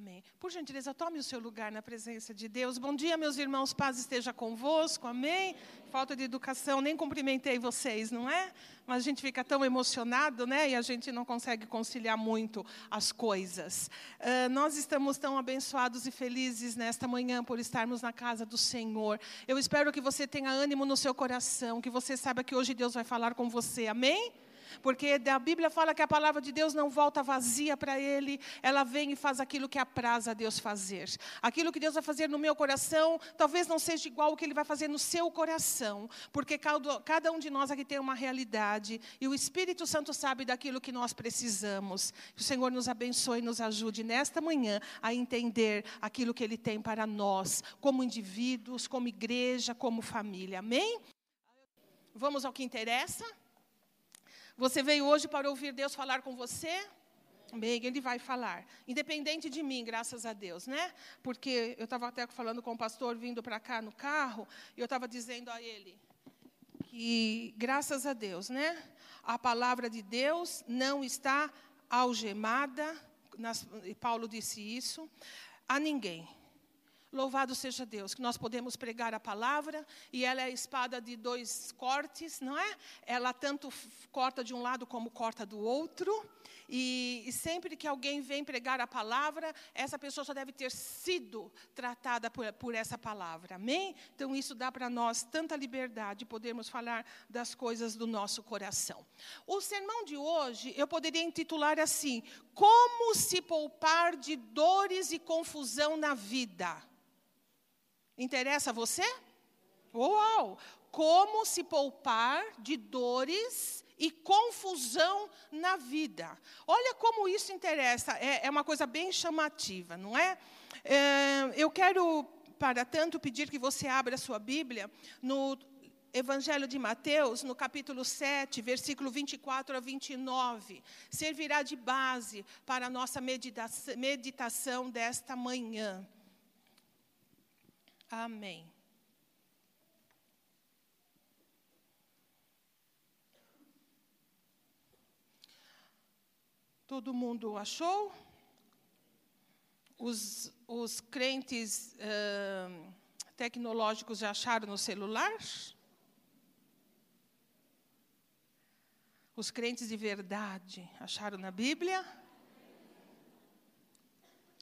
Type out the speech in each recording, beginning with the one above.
Amém. Por gentileza, tome o seu lugar na presença de Deus. Bom dia, meus irmãos. Paz esteja convosco. Amém. Falta de educação, nem cumprimentei vocês, não é? Mas a gente fica tão emocionado, né? E a gente não consegue conciliar muito as coisas. Uh, nós estamos tão abençoados e felizes nesta manhã por estarmos na casa do Senhor. Eu espero que você tenha ânimo no seu coração, que você saiba que hoje Deus vai falar com você. Amém? Porque a Bíblia fala que a palavra de Deus não volta vazia para Ele, ela vem e faz aquilo que apraz a Deus fazer. Aquilo que Deus vai fazer no meu coração, talvez não seja igual o que Ele vai fazer no seu coração, porque cada um de nós aqui tem uma realidade, e o Espírito Santo sabe daquilo que nós precisamos. Que o Senhor nos abençoe e nos ajude nesta manhã a entender aquilo que Ele tem para nós, como indivíduos, como igreja, como família. Amém? Vamos ao que interessa? Você veio hoje para ouvir Deus falar com você? Bem, ele vai falar. Independente de mim, graças a Deus, né? Porque eu estava até falando com o pastor vindo para cá no carro, e eu estava dizendo a ele que, graças a Deus, né? A palavra de Deus não está algemada, nas, Paulo disse isso, a ninguém. Louvado seja Deus, que nós podemos pregar a palavra e ela é a espada de dois cortes, não é? Ela tanto corta de um lado como corta do outro. E, e sempre que alguém vem pregar a palavra, essa pessoa só deve ter sido tratada por, por essa palavra. Amém? Então isso dá para nós tanta liberdade de podermos falar das coisas do nosso coração. O sermão de hoje eu poderia intitular assim: Como se poupar de dores e confusão na vida. Interessa a você? Uau! Como se poupar de dores e confusão na vida. Olha como isso interessa, é, é uma coisa bem chamativa, não é? é? Eu quero, para tanto, pedir que você abra a sua Bíblia no Evangelho de Mateus, no capítulo 7, versículo 24 a 29. Servirá de base para a nossa meditação desta manhã. Amém. Todo mundo achou? Os, os crentes uh, tecnológicos já acharam no celular? Os crentes de verdade acharam na Bíblia?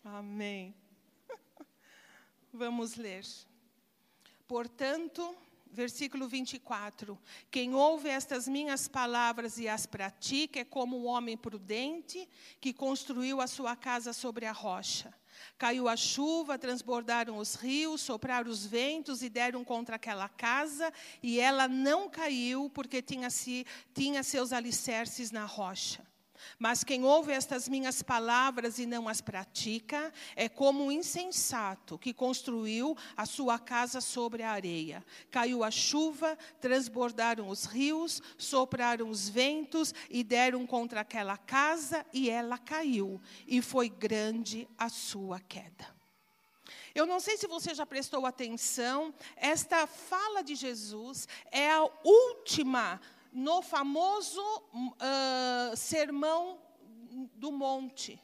Amém. Vamos ler. Portanto, versículo 24: Quem ouve estas minhas palavras e as pratica é como um homem prudente que construiu a sua casa sobre a rocha. Caiu a chuva, transbordaram os rios, sopraram os ventos e deram contra aquela casa, e ela não caiu, porque tinha, se, tinha seus alicerces na rocha. Mas quem ouve estas minhas palavras e não as pratica, é como um insensato que construiu a sua casa sobre a areia. Caiu a chuva, transbordaram os rios, sopraram os ventos e deram contra aquela casa, e ela caiu, e foi grande a sua queda. Eu não sei se você já prestou atenção, esta fala de Jesus é a última no famoso uh, Sermão do Monte.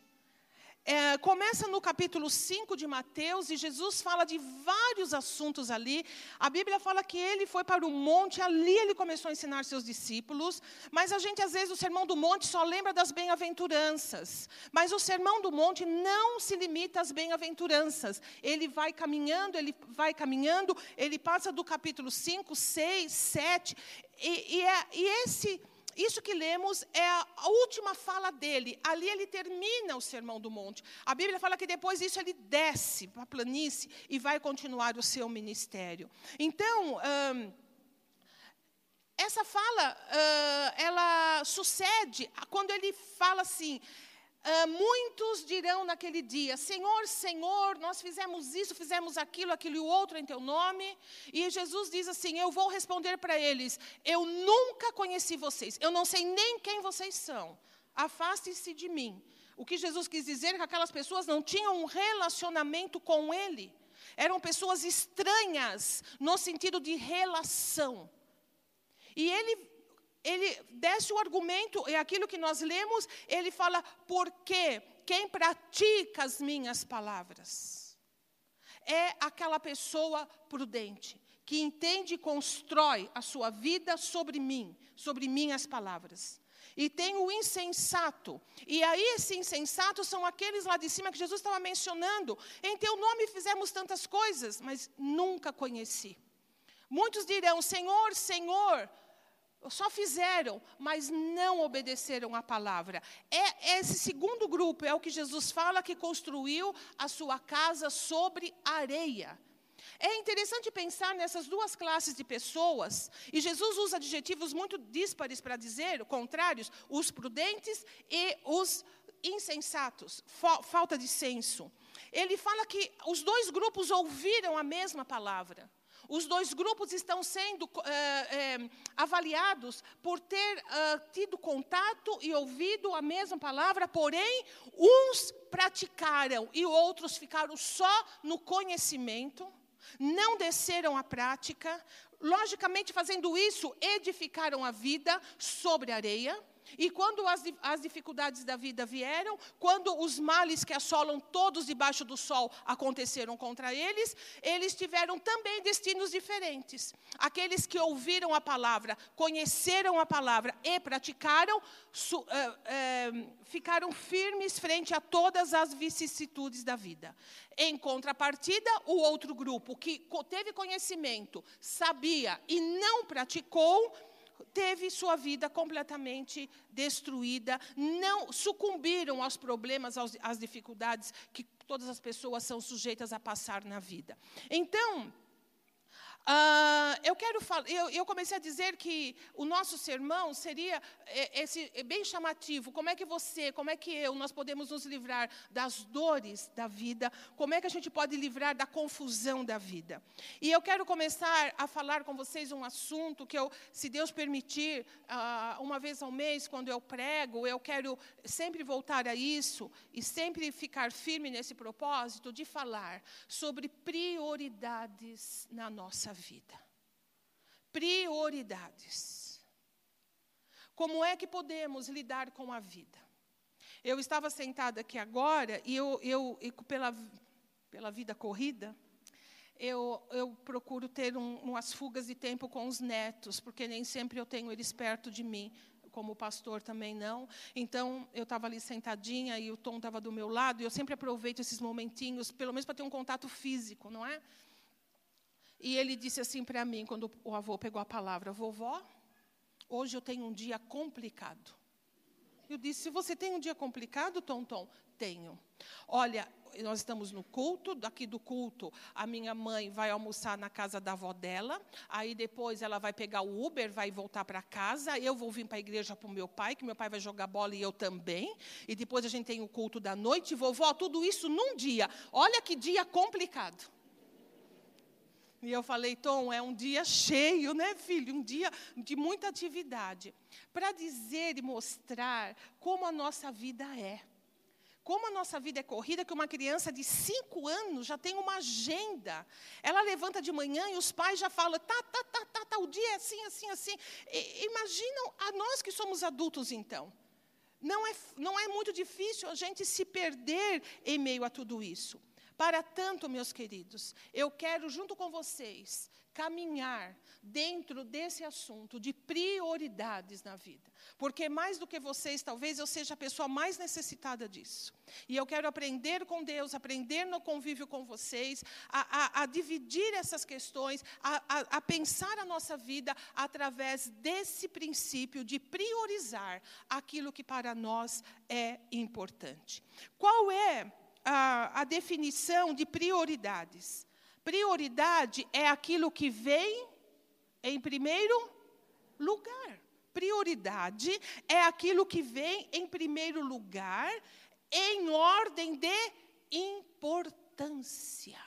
É, começa no capítulo 5 de Mateus e Jesus fala de vários assuntos ali. A Bíblia fala que ele foi para o monte, ali ele começou a ensinar seus discípulos. Mas a gente, às vezes, o sermão do monte só lembra das bem-aventuranças. Mas o sermão do monte não se limita às bem-aventuranças. Ele vai caminhando, ele vai caminhando, ele passa do capítulo 5, 6, 7. E, e, é, e esse isso que lemos é a última fala dele. Ali ele termina o Sermão do Monte. A Bíblia fala que depois disso ele desce para a planície e vai continuar o seu ministério. Então, hum, essa fala, ela sucede quando ele fala assim: Uh, muitos dirão naquele dia: Senhor, Senhor, nós fizemos isso, fizemos aquilo, aquilo e outro em teu nome. E Jesus diz assim: Eu vou responder para eles: Eu nunca conheci vocês, eu não sei nem quem vocês são. Afaste-se de mim. O que Jesus quis dizer é que aquelas pessoas não tinham um relacionamento com Ele. Eram pessoas estranhas no sentido de relação. E ele ele desce o argumento, é aquilo que nós lemos, ele fala, porque quem pratica as minhas palavras é aquela pessoa prudente, que entende e constrói a sua vida sobre mim, sobre minhas palavras. E tem o insensato. E aí, esse insensato são aqueles lá de cima que Jesus estava mencionando. Em teu nome fizemos tantas coisas, mas nunca conheci. Muitos dirão: Senhor, Senhor, só fizeram, mas não obedeceram à palavra. É esse segundo grupo, é o que Jesus fala que construiu a sua casa sobre areia. É interessante pensar nessas duas classes de pessoas, e Jesus usa adjetivos muito díspares para dizer, contrários, os prudentes e os insensatos, falta de senso. Ele fala que os dois grupos ouviram a mesma palavra. Os dois grupos estão sendo é, é, avaliados por ter é, tido contato e ouvido a mesma palavra, porém, uns praticaram e outros ficaram só no conhecimento não desceram à prática, logicamente fazendo isso, edificaram a vida sobre areia. E quando as, as, dificuldades da vida vieram, quando os males que assolam todos debaixo do sol aconteceram contra eles, eles tiveram também destinos diferentes. Aqueles que ouviram a palavra, conheceram a palavra e praticaram, su, uh, uh, ficaram firmes frente a todas as vicissitudes da vida. Em contrapartida, o outro grupo que teve conhecimento, sabia e não praticou, teve sua vida completamente destruída, não sucumbiram aos problemas, aos, às dificuldades que todas as pessoas são sujeitas a passar na vida. Então, Uh, eu quero eu, eu, comecei a dizer que o nosso sermão seria é, esse é bem chamativo. Como é que você, como é que eu, nós podemos nos livrar das dores da vida? Como é que a gente pode livrar da confusão da vida? E eu quero começar a falar com vocês um assunto que eu, se Deus permitir, uh, uma vez ao mês, quando eu prego, eu quero sempre voltar a isso e sempre ficar firme nesse propósito de falar sobre prioridades na nossa vida. Prioridades. Como é que podemos lidar com a vida? Eu estava sentada aqui agora e eu, eu, eu pela, pela vida corrida, eu, eu procuro ter um, umas fugas de tempo com os netos, porque nem sempre eu tenho eles perto de mim, como pastor também não. Então, eu estava ali sentadinha e o Tom estava do meu lado, e eu sempre aproveito esses momentinhos, pelo menos para ter um contato físico, não é? E ele disse assim para mim, quando o avô pegou a palavra: Vovó, hoje eu tenho um dia complicado. Eu disse: Você tem um dia complicado, Tonton? Tenho. Olha, nós estamos no culto, daqui do culto, a minha mãe vai almoçar na casa da avó dela, aí depois ela vai pegar o Uber, vai voltar para casa, eu vou vir para a igreja para o meu pai, que meu pai vai jogar bola e eu também, e depois a gente tem o culto da noite, vovó, tudo isso num dia. Olha que dia complicado. E eu falei, Tom, é um dia cheio, né, filho? Um dia de muita atividade. Para dizer e mostrar como a nossa vida é. Como a nossa vida é corrida, que uma criança de cinco anos já tem uma agenda. Ela levanta de manhã e os pais já falam, tá, tá, tá, tá, tá o dia é assim, assim, assim. E, imaginam a nós que somos adultos, então. Não é, não é muito difícil a gente se perder em meio a tudo isso. Para tanto, meus queridos, eu quero, junto com vocês, caminhar dentro desse assunto de prioridades na vida. Porque mais do que vocês, talvez eu seja a pessoa mais necessitada disso. E eu quero aprender com Deus, aprender no convívio com vocês, a, a, a dividir essas questões, a, a pensar a nossa vida através desse princípio de priorizar aquilo que para nós é importante. Qual é a, a definição de prioridades. Prioridade é aquilo que vem em primeiro lugar. Prioridade é aquilo que vem em primeiro lugar, em ordem de importância.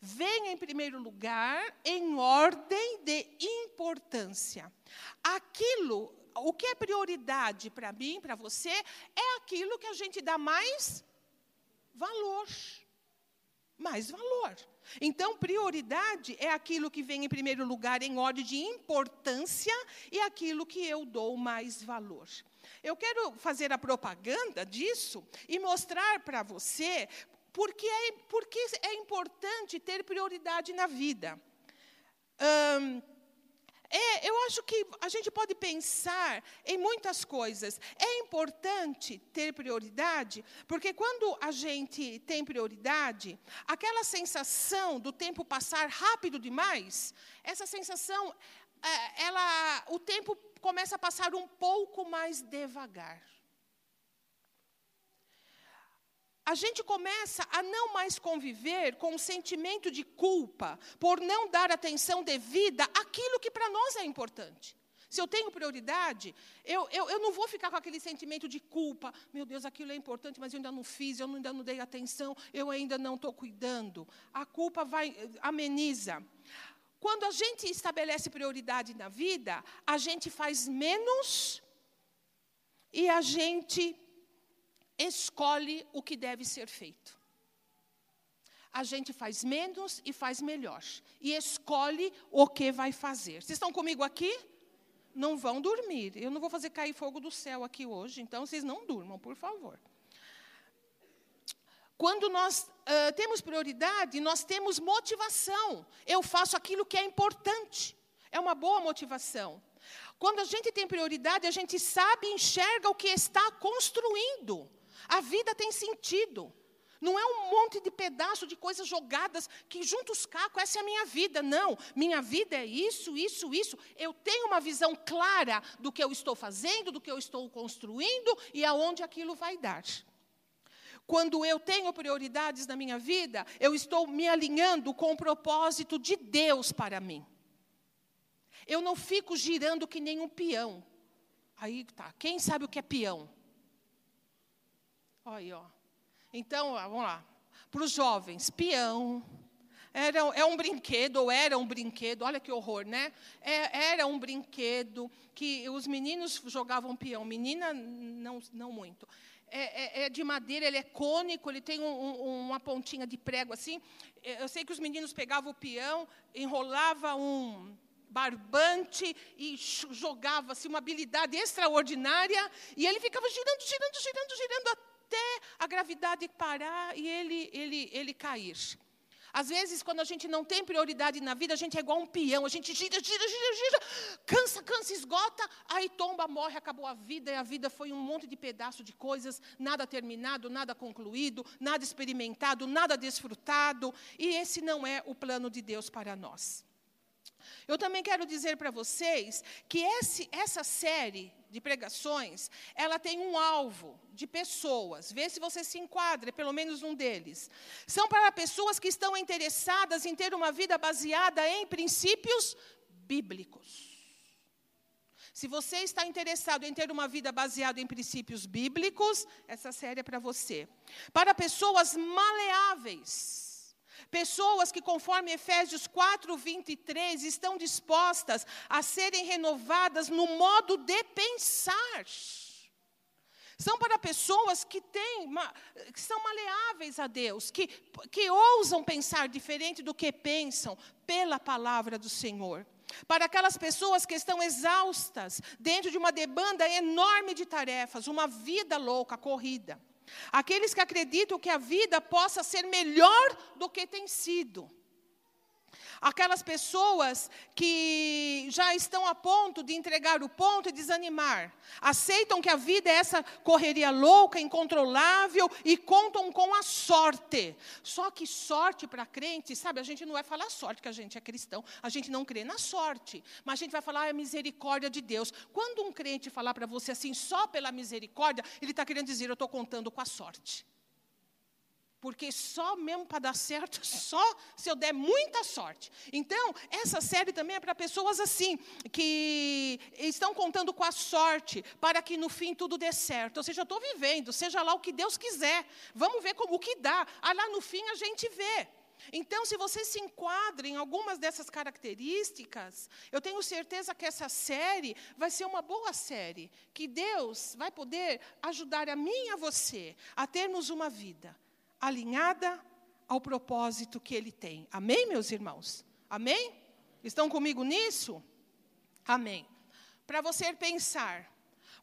Vem em primeiro lugar, em ordem de importância. Aquilo, o que é prioridade para mim, para você, é aquilo que a gente dá mais valor. mais valor. Então, prioridade é aquilo que vem em primeiro lugar em ordem de importância e aquilo que eu dou mais valor. Eu quero fazer a propaganda disso e mostrar para você porque é, porque é importante ter prioridade na vida. É, eu acho que a gente pode pensar em muitas coisas. É importante ter prioridade, porque quando a gente tem prioridade, aquela sensação do tempo passar rápido demais, essa sensação, é, ela, o tempo começa a passar um pouco mais devagar. A gente começa a não mais conviver com o sentimento de culpa por não dar atenção devida àquilo que para nós é importante. Se eu tenho prioridade, eu, eu, eu não vou ficar com aquele sentimento de culpa. Meu Deus, aquilo é importante, mas eu ainda não fiz, eu ainda não dei atenção, eu ainda não estou cuidando. A culpa vai, ameniza. Quando a gente estabelece prioridade na vida, a gente faz menos e a gente escolhe o que deve ser feito. A gente faz menos e faz melhor. E escolhe o que vai fazer. Vocês estão comigo aqui? Não vão dormir. Eu não vou fazer cair fogo do céu aqui hoje, então vocês não durmam, por favor. Quando nós uh, temos prioridade, nós temos motivação. Eu faço aquilo que é importante. É uma boa motivação. Quando a gente tem prioridade, a gente sabe e enxerga o que está construindo. A vida tem sentido. Não é um monte de pedaço de coisas jogadas que junto os cacos, essa é a minha vida. Não, minha vida é isso, isso, isso. Eu tenho uma visão clara do que eu estou fazendo, do que eu estou construindo e aonde aquilo vai dar. Quando eu tenho prioridades na minha vida, eu estou me alinhando com o propósito de Deus para mim. Eu não fico girando que nem um peão. Aí tá, quem sabe o que é peão? Olha aí, ó. Então, vamos lá. Para os jovens, peão. Era, é um brinquedo, ou era um brinquedo, olha que horror, né? É, era um brinquedo que os meninos jogavam peão, menina não, não muito. É, é, é, de madeira, ele é cônico, ele tem um, um, uma pontinha de prego assim. É, eu sei que os meninos pegavam o peão, enrolava um barbante e jogava assim, uma habilidade extraordinária, e ele ficava girando, girando, girando, girando até a gravidade parar e ele, ele, ele cair. Às vezes, quando a gente não tem prioridade na vida, a gente é igual um peão, a gente gira, gira, gira, gira, cansa, cansa, esgota, aí tomba, morre, acabou a vida, e a vida foi um monte de pedaço de coisas, nada terminado, nada concluído, nada experimentado, nada desfrutado, e esse não é o plano de Deus para nós. Eu também quero dizer para vocês que esse, essa série de pregações, ela tem um alvo de pessoas. Vê se você se enquadra, pelo menos um deles. São para pessoas que estão interessadas em ter uma vida baseada em princípios bíblicos. Se você está interessado em ter uma vida baseada em princípios bíblicos, essa série é para você. Para pessoas maleáveis Pessoas que, conforme Efésios 4, 23, estão dispostas a serem renovadas no modo de pensar. São para pessoas que, têm, que são maleáveis a Deus, que, que ousam pensar diferente do que pensam pela palavra do Senhor. Para aquelas pessoas que estão exaustas dentro de uma demanda enorme de tarefas, uma vida louca, corrida. Aqueles que acreditam que a vida possa ser melhor do que tem sido. Aquelas pessoas que já estão a ponto de entregar o ponto e desanimar, aceitam que a vida é essa correria louca, incontrolável e contam com a sorte. Só que sorte para crente, sabe, a gente não vai falar sorte que a gente é cristão, a gente não crê na sorte, mas a gente vai falar a misericórdia de Deus. Quando um crente falar para você assim, só pela misericórdia, ele está querendo dizer, eu estou contando com a sorte. Porque só mesmo para dar certo, só se eu der muita sorte. Então, essa série também é para pessoas assim, que estão contando com a sorte, para que no fim tudo dê certo. Ou seja, eu estou vivendo, seja lá o que Deus quiser. Vamos ver como, o que dá. Ah, lá no fim a gente vê. Então, se você se enquadra em algumas dessas características, eu tenho certeza que essa série vai ser uma boa série, que Deus vai poder ajudar a mim e a você a termos uma vida alinhada ao propósito que ele tem. Amém, meus irmãos? Amém? Estão comigo nisso? Amém. Para você pensar,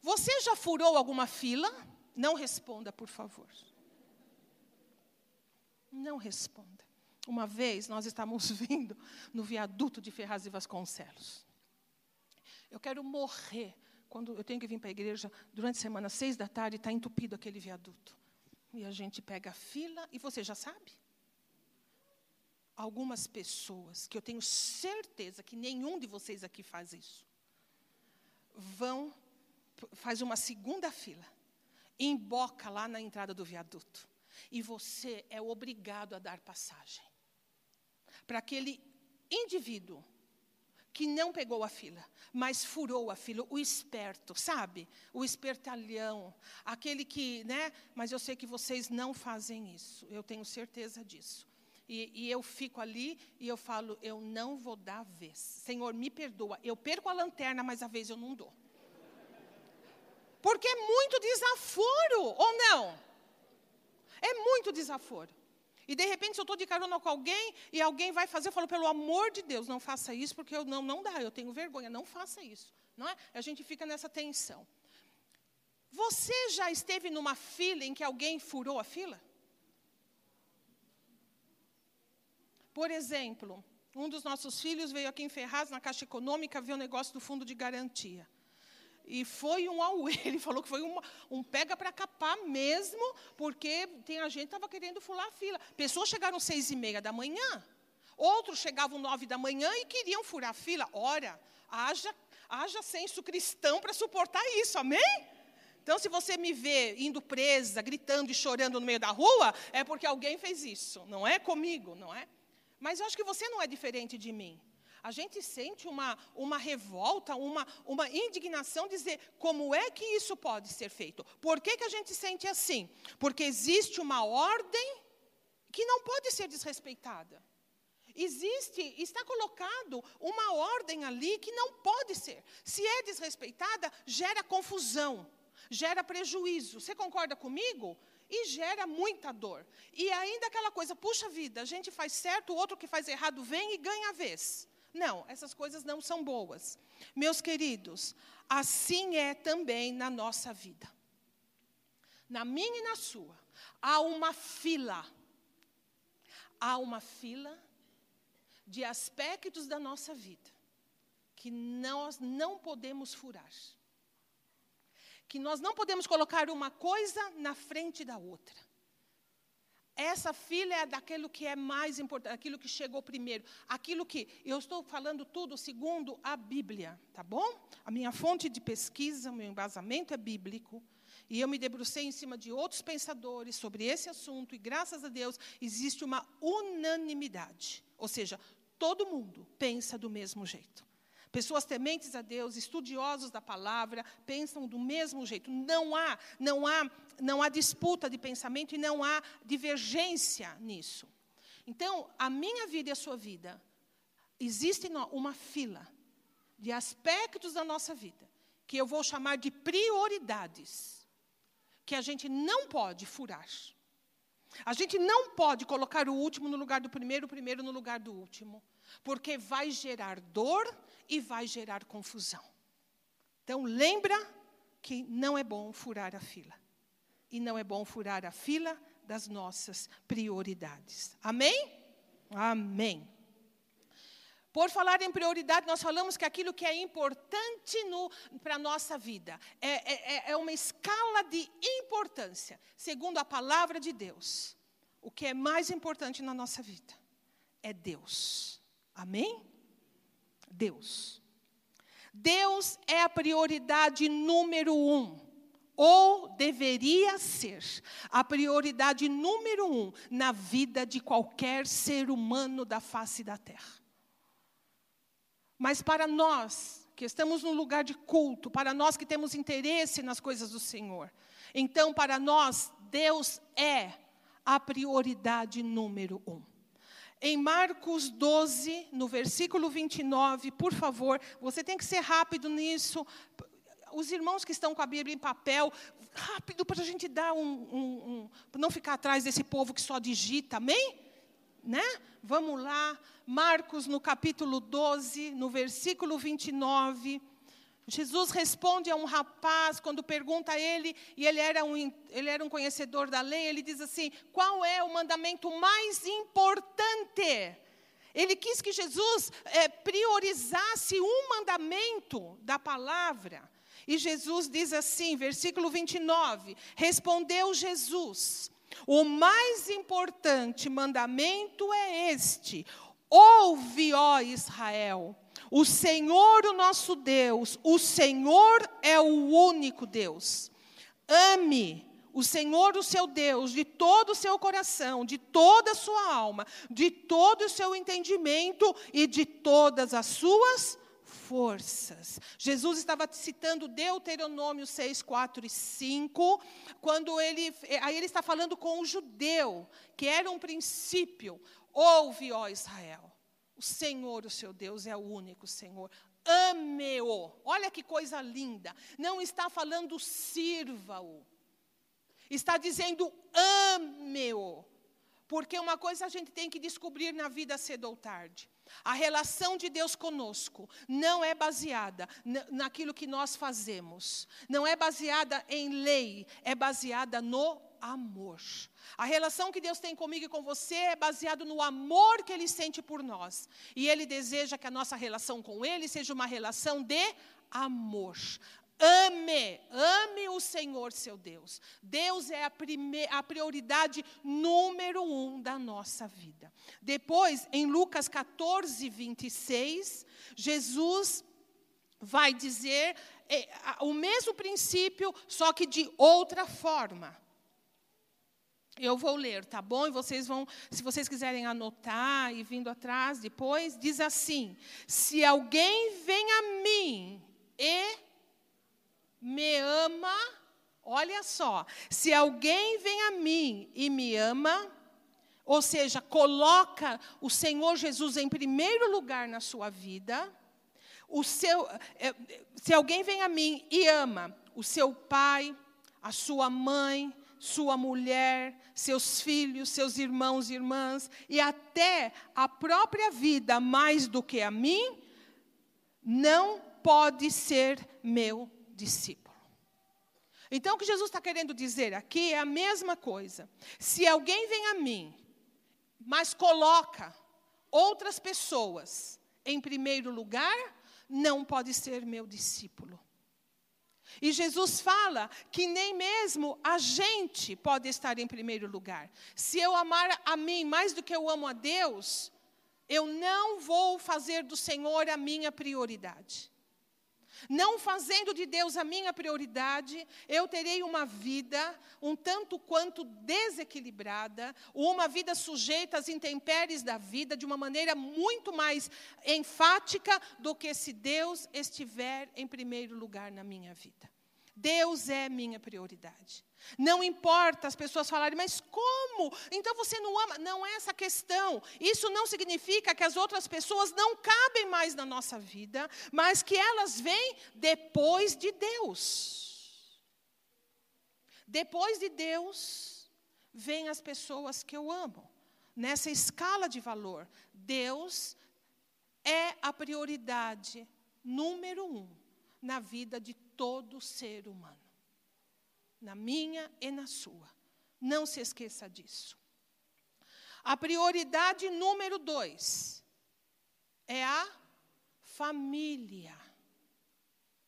você já furou alguma fila? Não responda, por favor. Não responda. Uma vez nós estávamos vindo no viaduto de Ferraz e Vasconcelos. Eu quero morrer quando eu tenho que vir para a igreja durante a semana, seis da tarde, está entupido aquele viaduto. E a gente pega a fila, e você já sabe? Algumas pessoas, que eu tenho certeza que nenhum de vocês aqui faz isso, vão, faz uma segunda fila, emboca lá na entrada do viaduto. E você é obrigado a dar passagem. Para aquele indivíduo que não pegou a fila, mas furou a fila, o esperto, sabe? O espertalhão, aquele que, né? Mas eu sei que vocês não fazem isso, eu tenho certeza disso. E, e, eu fico ali e eu falo, eu não vou dar vez. Senhor, me perdoa. Eu perco a lanterna, mas a vez eu não dou. Porque é muito desaforo, ou não? É muito desaforo. E de repente, se eu estou de carona com alguém e alguém vai fazer, eu falo, pelo amor de Deus, não faça isso, porque eu, não, não dá, eu tenho vergonha, não faça isso. Não é? A gente fica nessa tensão. Você já esteve numa fila em que alguém furou a fila? Por exemplo, um dos nossos filhos veio aqui em Ferraz, na Caixa Econômica, ver o negócio do fundo de garantia. E foi um auê, ele falou que foi uma, um pega para capar mesmo, porque tem a gente que estava querendo fular a fila. Pessoas chegaram seis e meia da manhã, outros chegavam nove da manhã e queriam furar a fila. Ora, haja, haja senso cristão para suportar isso, amém? Então, se você me vê indo presa, gritando e chorando no meio da rua, é porque alguém fez isso, não é comigo, não é? Mas eu acho que você não é diferente de mim a gente sente uma, uma revolta, uma, uma indignação, dizer como é que isso pode ser feito. Por que, que a gente sente assim? Porque existe uma ordem que não pode ser desrespeitada. Existe, está colocado uma ordem ali que não pode ser. Se é desrespeitada, gera confusão, gera prejuízo. Você concorda comigo? E gera muita dor. E ainda aquela coisa, puxa vida, a gente faz certo, o outro que faz errado vem e ganha a vez. Não, essas coisas não são boas. Meus queridos, assim é também na nossa vida. Na minha e na sua, há uma fila. Há uma fila de aspectos da nossa vida que nós não podemos furar. Que nós não podemos colocar uma coisa na frente da outra. Essa fila é daquilo que é mais importante, aquilo que chegou primeiro, aquilo que eu estou falando tudo segundo a Bíblia, tá bom? A minha fonte de pesquisa, meu embasamento é bíblico, e eu me debrucei em cima de outros pensadores sobre esse assunto, e graças a Deus existe uma unanimidade, ou seja, todo mundo pensa do mesmo jeito. Pessoas tementes a Deus, estudiosos da palavra, pensam do mesmo jeito. Não há, não há, não há disputa de pensamento e não há divergência nisso. Então, a minha vida e a sua vida, existe uma fila de aspectos da nossa vida que eu vou chamar de prioridades, que a gente não pode furar. A gente não pode colocar o último no lugar do primeiro, o primeiro no lugar do último, porque vai gerar dor e vai gerar confusão. Então, lembra que não é bom furar a fila. E não é bom furar a fila das nossas prioridades. Amém? Amém. Por falar em prioridade, nós falamos que aquilo que é importante para a nossa vida é, é, é, é uma escala de importância, segundo a palavra de Deus. O que é mais importante na nossa vida é Deus. Amém? Deus. Deus é a prioridade número um, ou deveria ser a prioridade número um na vida de qualquer ser humano da face da terra. Mas para nós que estamos num lugar de culto, para nós que temos interesse nas coisas do Senhor, então para nós Deus é a prioridade número um. Em Marcos 12, no versículo 29, por favor, você tem que ser rápido nisso. Os irmãos que estão com a Bíblia em papel, rápido para a gente dar um, um, um. não ficar atrás desse povo que só digita, amém? né? Vamos lá, Marcos no capítulo 12, no versículo 29. Jesus responde a um rapaz quando pergunta a ele, e ele era, um, ele era um conhecedor da lei, ele diz assim: qual é o mandamento mais importante? Ele quis que Jesus é, priorizasse um mandamento da palavra. E Jesus diz assim, versículo 29, respondeu Jesus: o mais importante mandamento é este: ouve, ó Israel, o Senhor, o nosso Deus, o Senhor é o único Deus. Ame o Senhor, o seu Deus, de todo o seu coração, de toda a sua alma, de todo o seu entendimento e de todas as suas forças. Jesus estava citando Deuteronômio 6, 4 e 5, quando ele, aí ele está falando com o judeu, que era um princípio. Ouve, ó Israel, o Senhor, o seu Deus, é o único Senhor. Ame-o. Olha que coisa linda. Não está falando sirva-o. Está dizendo ame-o. Porque uma coisa a gente tem que descobrir na vida cedo ou tarde. A relação de Deus conosco não é baseada naquilo que nós fazemos, não é baseada em lei, é baseada no amor. A relação que Deus tem comigo e com você é baseada no amor que Ele sente por nós. E Ele deseja que a nossa relação com Ele seja uma relação de amor. Ame, ame o Senhor seu Deus. Deus é a, prime, a prioridade número um da nossa vida. Depois, em Lucas 14, 26, Jesus vai dizer é, o mesmo princípio, só que de outra forma. Eu vou ler, tá bom? E vocês vão, se vocês quiserem anotar e vindo atrás depois, diz assim: Se alguém vem a mim e me ama, olha só, se alguém vem a mim e me ama, ou seja, coloca o Senhor Jesus em primeiro lugar na sua vida, o seu, é, se alguém vem a mim e ama o seu pai, a sua mãe, sua mulher, seus filhos, seus irmãos e irmãs, e até a própria vida mais do que a mim, não pode ser meu discípulo. Então, o que Jesus está querendo dizer aqui é a mesma coisa. Se alguém vem a mim, mas coloca outras pessoas em primeiro lugar, não pode ser meu discípulo. E Jesus fala que nem mesmo a gente pode estar em primeiro lugar. Se eu amar a mim mais do que eu amo a Deus, eu não vou fazer do Senhor a minha prioridade. Não fazendo de Deus a minha prioridade, eu terei uma vida um tanto quanto desequilibrada, uma vida sujeita às intempéries da vida de uma maneira muito mais enfática do que se Deus estiver em primeiro lugar na minha vida. Deus é minha prioridade. Não importa as pessoas falarem, mas como? Então você não ama? Não é essa questão. Isso não significa que as outras pessoas não cabem mais na nossa vida, mas que elas vêm depois de Deus. Depois de Deus, vêm as pessoas que eu amo. Nessa escala de valor, Deus é a prioridade número um na vida de todo ser humano na minha e na sua. Não se esqueça disso. A prioridade número dois é a família.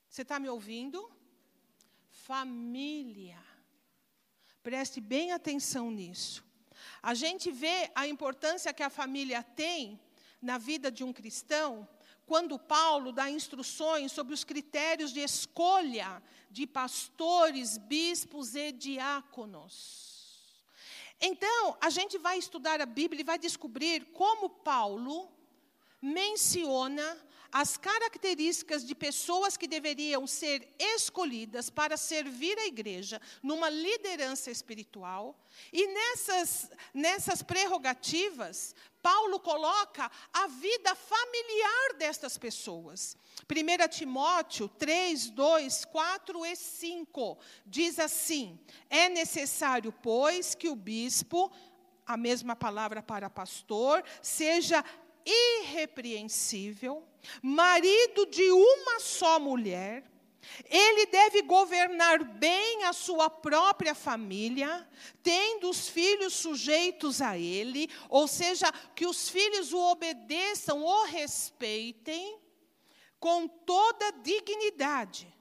Você está me ouvindo? Família. Preste bem atenção nisso. A gente vê a importância que a família tem na vida de um cristão quando Paulo dá instruções sobre os critérios de escolha de pastores, bispos e diáconos. Então, a gente vai estudar a Bíblia e vai descobrir como Paulo menciona as características de pessoas que deveriam ser escolhidas para servir a igreja numa liderança espiritual. E nessas, nessas prerrogativas, Paulo coloca a vida familiar destas pessoas. 1 Timóteo 3, 2, 4 e 5 diz assim: É necessário, pois, que o bispo a mesma palavra para pastor, seja irrepreensível, marido de uma só mulher, ele deve governar bem a sua própria família, tendo os filhos sujeitos a ele, ou seja, que os filhos o obedeçam, o respeitem, com toda dignidade.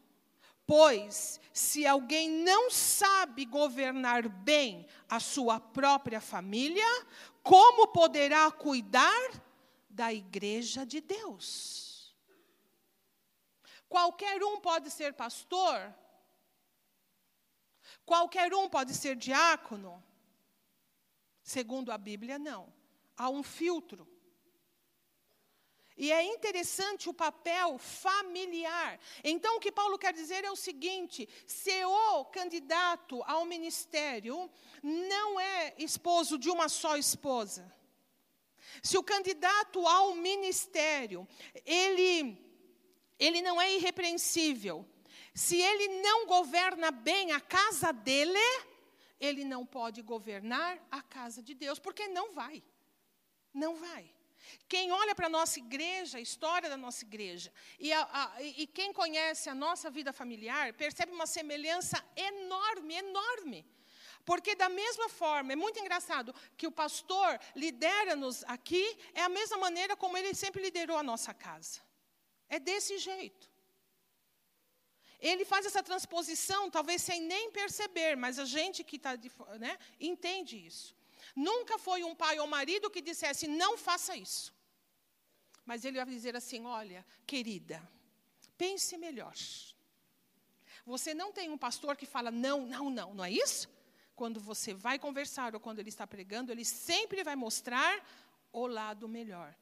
Pois, se alguém não sabe governar bem a sua própria família, como poderá cuidar da igreja de Deus? Qualquer um pode ser pastor? Qualquer um pode ser diácono? Segundo a Bíblia, não. Há um filtro. E é interessante o papel familiar. Então, o que Paulo quer dizer é o seguinte: se o candidato ao ministério não é esposo de uma só esposa, se o candidato ao ministério ele, ele não é irrepreensível, se ele não governa bem a casa dele, ele não pode governar a casa de Deus, porque não vai. Não vai. Quem olha para a nossa igreja, a história da nossa igreja, e, a, a, e quem conhece a nossa vida familiar, percebe uma semelhança enorme, enorme. Porque, da mesma forma, é muito engraçado que o pastor lidera-nos aqui, é a mesma maneira como ele sempre liderou a nossa casa. É desse jeito. Ele faz essa transposição, talvez sem nem perceber, mas a gente que está né, entende isso. Nunca foi um pai ou marido que dissesse, não faça isso. Mas ele vai dizer assim: olha, querida, pense melhor. Você não tem um pastor que fala não, não, não, não é isso? Quando você vai conversar ou quando ele está pregando, ele sempre vai mostrar o lado melhor.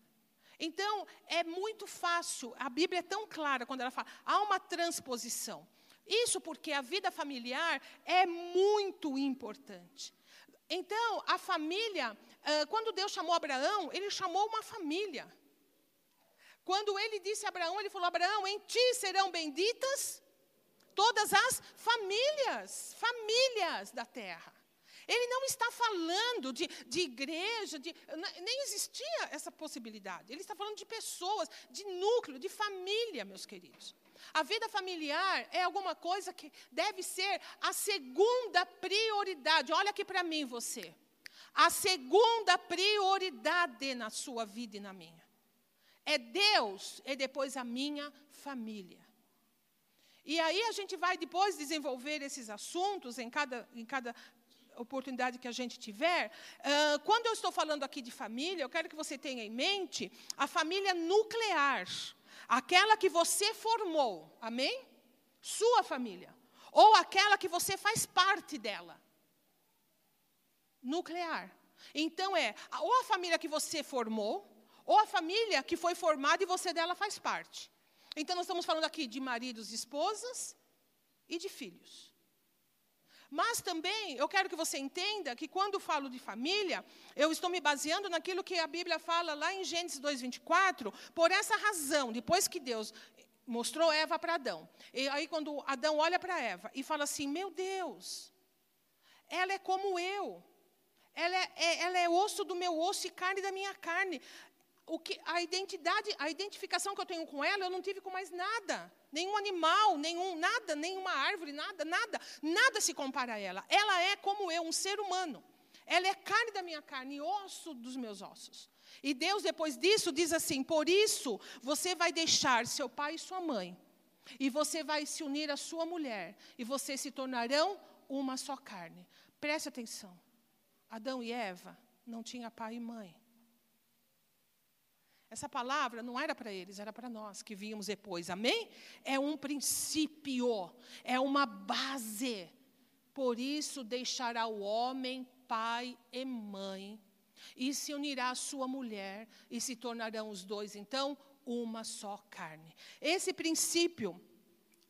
Então, é muito fácil, a Bíblia é tão clara quando ela fala, há uma transposição. Isso porque a vida familiar é muito importante. Então, a família, quando Deus chamou Abraão, ele chamou uma família. Quando ele disse a Abraão, ele falou: Abraão, em ti serão benditas todas as famílias, famílias da terra. Ele não está falando de, de igreja, de, nem existia essa possibilidade. Ele está falando de pessoas, de núcleo, de família, meus queridos. A vida familiar é alguma coisa que deve ser a segunda prioridade. Olha aqui para mim, você. A segunda prioridade na sua vida e na minha. É Deus e depois a minha família. E aí a gente vai depois desenvolver esses assuntos em cada, em cada oportunidade que a gente tiver. Uh, quando eu estou falando aqui de família, eu quero que você tenha em mente a família nuclear aquela que você formou, amém? Sua família. Ou aquela que você faz parte dela. Nuclear. Então é ou a família que você formou, ou a família que foi formada e você dela faz parte. Então nós estamos falando aqui de maridos e esposas e de filhos. Mas também eu quero que você entenda que quando falo de família, eu estou me baseando naquilo que a Bíblia fala lá em Gênesis 2:24, por essa razão, depois que Deus mostrou Eva para Adão. E aí quando Adão olha para Eva e fala assim: "Meu Deus, ela é como eu. Ela é, é, ela é osso do meu osso e carne da minha carne o que, a identidade, a identificação que eu tenho com ela, eu não tive com mais nada. Nenhum animal, nenhum, nada, nenhuma árvore, nada, nada, nada se compara a ela. Ela é como eu, um ser humano. Ela é carne da minha carne e osso dos meus ossos. E Deus, depois disso, diz assim: Por isso, você vai deixar seu pai e sua mãe, e você vai se unir à sua mulher, e vocês se tornarão uma só carne. Preste atenção. Adão e Eva não tinham pai e mãe. Essa palavra não era para eles, era para nós que vínhamos depois. Amém? É um princípio, é uma base. Por isso deixará o homem pai e mãe, e se unirá à sua mulher, e se tornarão os dois, então, uma só carne. Esse princípio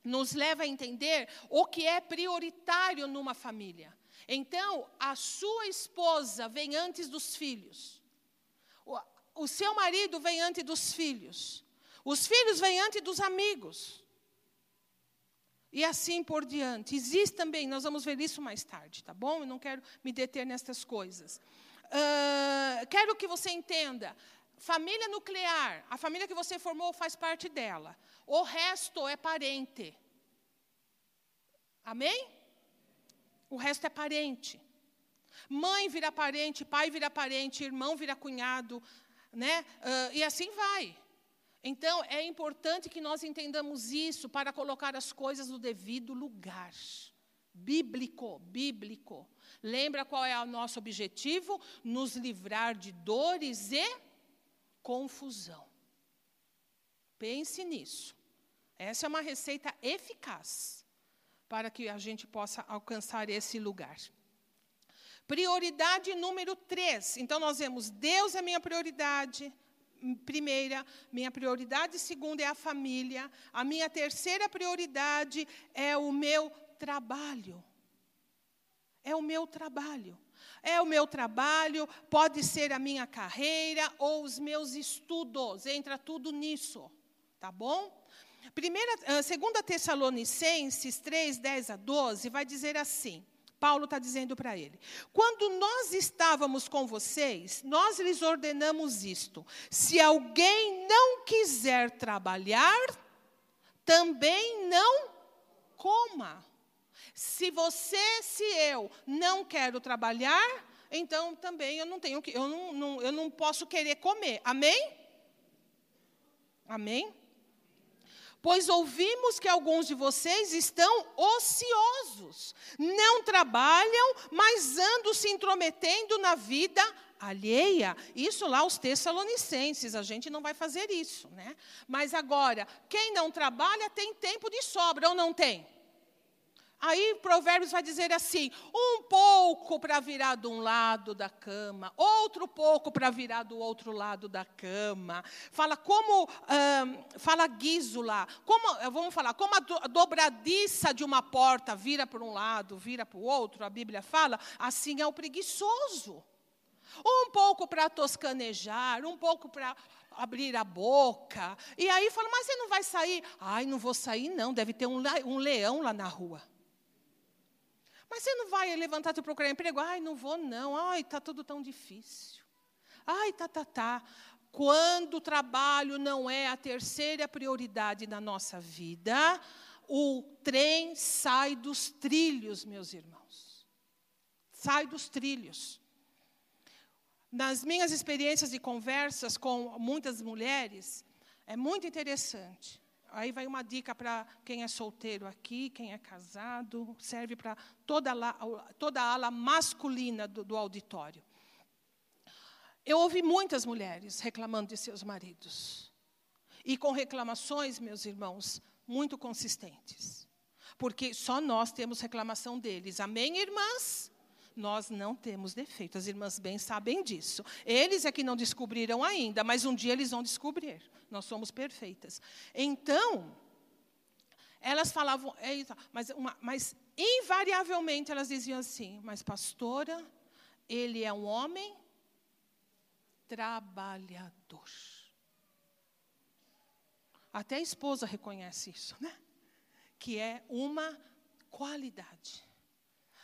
nos leva a entender o que é prioritário numa família. Então, a sua esposa vem antes dos filhos o seu marido vem antes dos filhos. Os filhos vêm antes dos amigos. E assim por diante. Existe também, nós vamos ver isso mais tarde, tá bom? Eu não quero me deter nestas coisas. Uh, quero que você entenda. Família nuclear, a família que você formou faz parte dela. O resto é parente. Amém? O resto é parente. Mãe vira parente, pai vira parente, irmão vira cunhado, né? Uh, e assim vai. Então, é importante que nós entendamos isso para colocar as coisas no devido lugar. Bíblico, bíblico. Lembra qual é o nosso objetivo? Nos livrar de dores e confusão. Pense nisso. Essa é uma receita eficaz para que a gente possa alcançar esse lugar. Prioridade número três. Então, nós vemos Deus é minha prioridade, primeira, minha prioridade segunda é a família, a minha terceira prioridade é o meu trabalho. É o meu trabalho. É o meu trabalho, pode ser a minha carreira ou os meus estudos, entra tudo nisso, tá bom? Primeira, segunda Tessalonicenses 3, 10 a 12, vai dizer assim: Paulo está dizendo para ele: quando nós estávamos com vocês, nós lhes ordenamos isto: se alguém não quiser trabalhar, também não coma. Se você, se eu não quero trabalhar, então também eu não tenho que, eu não, não, eu não posso querer comer. Amém? Amém? Pois ouvimos que alguns de vocês estão ociosos, não trabalham, mas andam se intrometendo na vida alheia. Isso lá os Tessalonicenses, a gente não vai fazer isso, né? Mas agora, quem não trabalha tem tempo de sobra ou não tem? Aí Provérbios vai dizer assim: um pouco para virar de um lado da cama, outro pouco para virar do outro lado da cama. Fala como, fala guiso lá, como, vamos falar, como a dobradiça de uma porta vira para um lado, vira para o outro, a Bíblia fala, assim é o preguiçoso. Um pouco para toscanejar, um pouco para abrir a boca. E aí fala, mas você não vai sair? Ai, não vou sair, não, deve ter um leão lá na rua. Mas você não vai levantar para procurar emprego? Ai, não vou não. Ai, está tudo tão difícil. Ai, tá, tá, tá. Quando o trabalho não é a terceira prioridade na nossa vida, o trem sai dos trilhos, meus irmãos. Sai dos trilhos. Nas minhas experiências de conversas com muitas mulheres, é muito interessante. Aí vai uma dica para quem é solteiro aqui, quem é casado, serve para toda, toda a ala masculina do, do auditório. Eu ouvi muitas mulheres reclamando de seus maridos. E com reclamações, meus irmãos, muito consistentes. Porque só nós temos reclamação deles. Amém, irmãs? Nós não temos defeito. As irmãs bem sabem disso. Eles é que não descobriram ainda, mas um dia eles vão descobrir. Nós somos perfeitas. Então, elas falavam, é mas, uma, mas invariavelmente elas diziam assim: Mas, pastora, ele é um homem trabalhador. Até a esposa reconhece isso, né? Que é uma qualidade.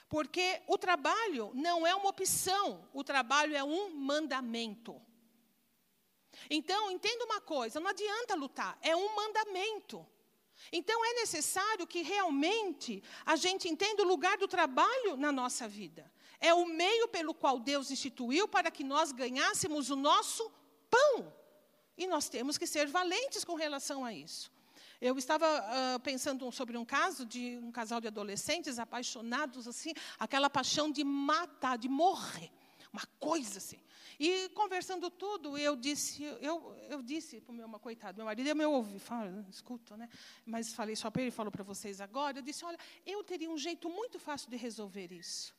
Porque o trabalho não é uma opção, o trabalho é um mandamento. Então, entenda uma coisa: não adianta lutar, é um mandamento. Então, é necessário que realmente a gente entenda o lugar do trabalho na nossa vida. É o meio pelo qual Deus instituiu para que nós ganhássemos o nosso pão. E nós temos que ser valentes com relação a isso. Eu estava uh, pensando sobre um caso de um casal de adolescentes apaixonados, assim, aquela paixão de matar, de morrer, uma coisa assim. E conversando tudo, eu disse, eu, eu disse para o meu, coitado, meu marido, eu me ouvi, fala, escuta, né? Mas falei só para ele, falou para vocês agora. Eu disse, olha, eu teria um jeito muito fácil de resolver isso.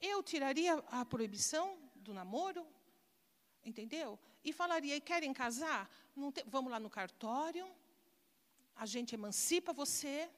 Eu tiraria a proibição do namoro, entendeu? E falaria, querem casar? Vamos lá no cartório, a gente emancipa você,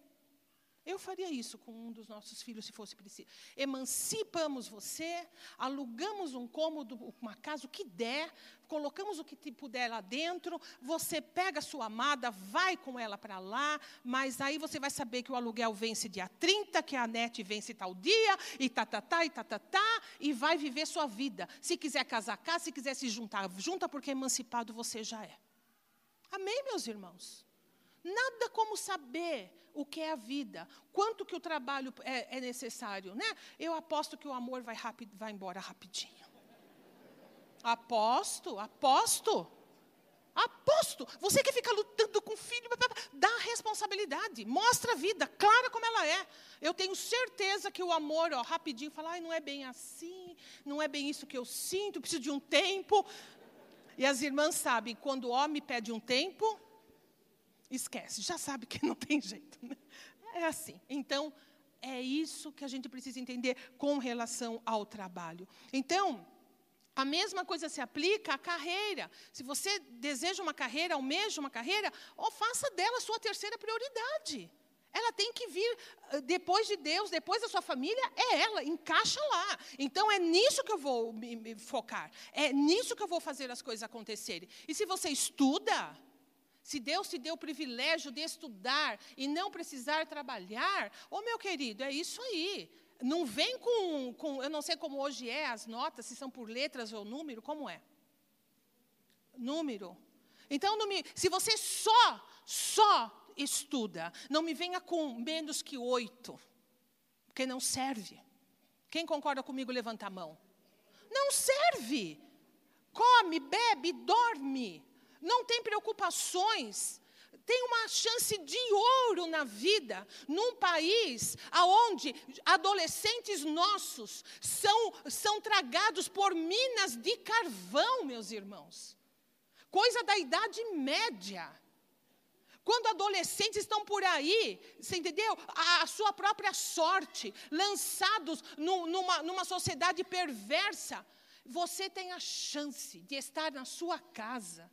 Eu faria isso com um dos nossos filhos, se fosse preciso. Emancipamos você, alugamos um cômodo, uma casa, o que der, colocamos o que puder lá dentro, você pega a sua amada, vai com ela para lá, mas aí você vai saber que o aluguel vence dia 30, que a net vence tal dia, e tá, tá, tá, e tá, tá, tá, e vai viver sua vida. Se quiser casar, casa, se quiser se juntar, junta, porque emancipado você já é. Amém, meus irmãos? Nada como saber o que é a vida, quanto que o trabalho é, é necessário, né? Eu aposto que o amor vai, rapid, vai embora rapidinho. Aposto, aposto. Aposto. Você que fica lutando com o filho, dá responsabilidade, mostra a vida, clara como ela é. Eu tenho certeza que o amor, ó, rapidinho, fala, ai, não é bem assim, não é bem isso que eu sinto, preciso de um tempo. E as irmãs sabem, quando o homem pede um tempo, esquece, já sabe que não tem jeito. Né? É assim. Então, é isso que a gente precisa entender com relação ao trabalho. Então, a mesma coisa se aplica à carreira. Se você deseja uma carreira, almeja uma carreira, ou faça dela sua terceira prioridade. Ela tem que vir ah, depois de Deus, depois da sua família, é ela, encaixa lá. Então é nisso que eu vou me, me focar, é nisso que eu vou fazer as coisas acontecerem. E se você estuda, se Deus te deu o privilégio de estudar e não precisar trabalhar, ô oh, meu querido, é isso aí. Não vem com, com, eu não sei como hoje é as notas, se são por letras ou número, como é? Número. Então, se você só, só estuda, não me venha com menos que oito, porque não serve. Quem concorda comigo, levanta a mão. Não serve. Come, bebe, dorme não tem preocupações, tem uma chance de ouro na vida, num país onde adolescentes nossos são, são tragados por minas de carvão, meus irmãos. Coisa da Idade Média. Quando adolescentes estão por aí, você entendeu? A, a sua própria sorte, lançados no, numa, numa sociedade perversa, você tem a chance de estar na sua casa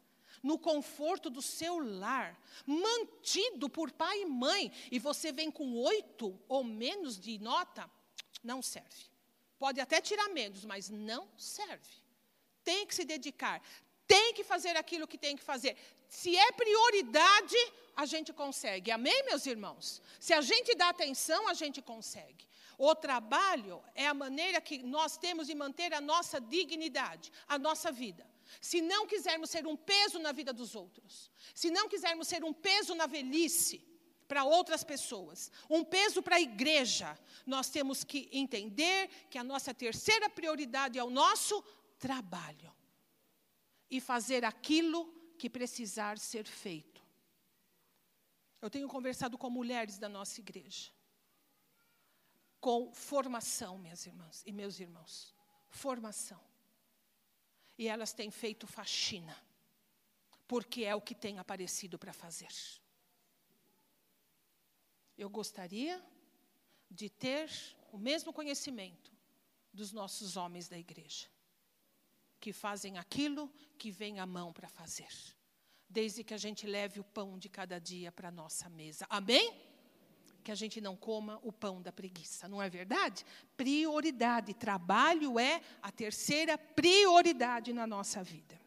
no conforto do seu lar, mantido por pai e mãe, e você vem com oito ou menos de nota, não serve. Pode até tirar menos, mas não serve. Tem que se dedicar, tem que fazer aquilo que tem que fazer. Se é prioridade, a gente consegue. Amém, meus irmãos? Se a gente dá atenção, a gente consegue. O trabalho é a maneira que nós temos de manter a nossa dignidade, a nossa vida. Se não quisermos ser um peso na vida dos outros, se não quisermos ser um peso na velhice para outras pessoas, um peso para a igreja, nós temos que entender que a nossa terceira prioridade é o nosso trabalho e fazer aquilo que precisar ser feito. Eu tenho conversado com mulheres da nossa igreja, com formação, minhas irmãs e meus irmãos, formação e elas têm feito faxina, porque é o que tem aparecido para fazer. Eu gostaria de ter o mesmo conhecimento dos nossos homens da igreja, que fazem aquilo que vem à mão para fazer, desde que a gente leve o pão de cada dia para a nossa mesa. Amém? Que a gente não coma o pão da preguiça, não é verdade? Prioridade, trabalho é a terceira prioridade na nossa vida.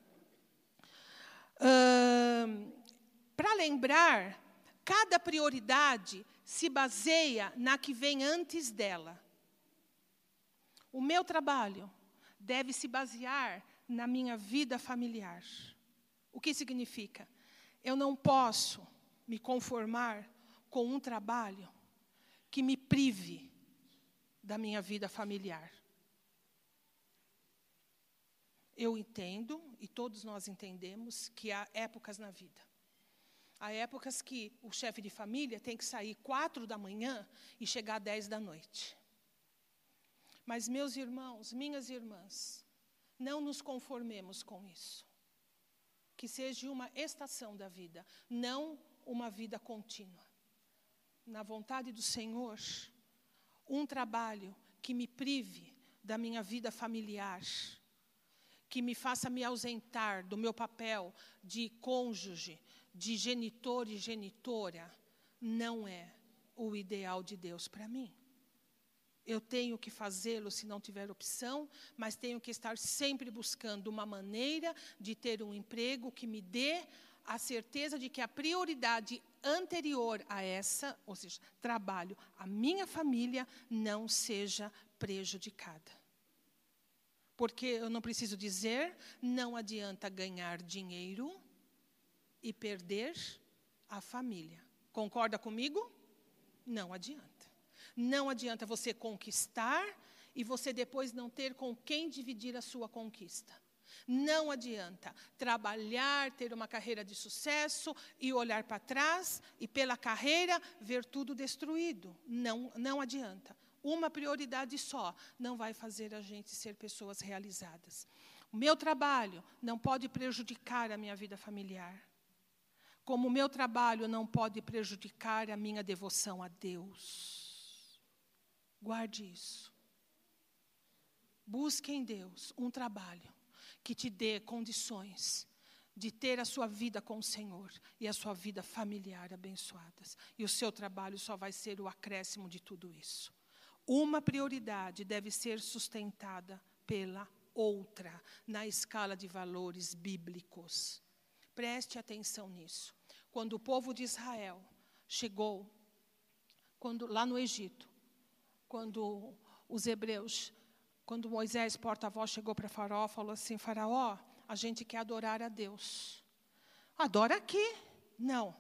Para lembrar, cada prioridade se baseia na que vem antes dela. O meu trabalho deve se basear na minha vida familiar. O que significa? Eu não posso me conformar com um trabalho que me prive da minha vida familiar. Eu entendo, e todos nós entendemos, que há épocas na vida. Há épocas que o chefe de família tem que sair quatro da manhã e chegar dez da noite. Mas, meus irmãos, minhas irmãs, não nos conformemos com isso. Que seja uma estação da vida, não uma vida contínua na vontade do Senhor, um trabalho que me prive da minha vida familiar, que me faça me ausentar do meu papel de cônjuge, de genitor e genitora, não é o ideal de Deus para mim. Eu tenho que fazê-lo se não tiver opção, mas tenho que estar sempre buscando uma maneira de ter um emprego que me dê a certeza de que a prioridade anterior a essa, ou seja, trabalho, a minha família, não seja prejudicada. Porque eu não preciso dizer, não adianta ganhar dinheiro e perder a família. Concorda comigo? Não adianta. Não adianta você conquistar e você depois não ter com quem dividir a sua conquista. Não adianta trabalhar, ter uma carreira de sucesso e olhar para trás e pela carreira ver tudo destruído. Não, não adianta. Uma prioridade só não vai fazer a gente ser pessoas realizadas. O meu trabalho não pode prejudicar a minha vida familiar. Como o meu trabalho não pode prejudicar a minha devoção a Deus. Guarde isso. Busque em Deus um trabalho que te dê condições de ter a sua vida com o Senhor e a sua vida familiar abençoadas. E o seu trabalho só vai ser o acréscimo de tudo isso. Uma prioridade deve ser sustentada pela outra na escala de valores bíblicos. Preste atenção nisso. Quando o povo de Israel chegou quando lá no Egito, quando os hebreus quando Moisés, porta-voz, chegou para Faraó, falou assim: Faraó, a gente quer adorar a Deus. Adora aqui? Não.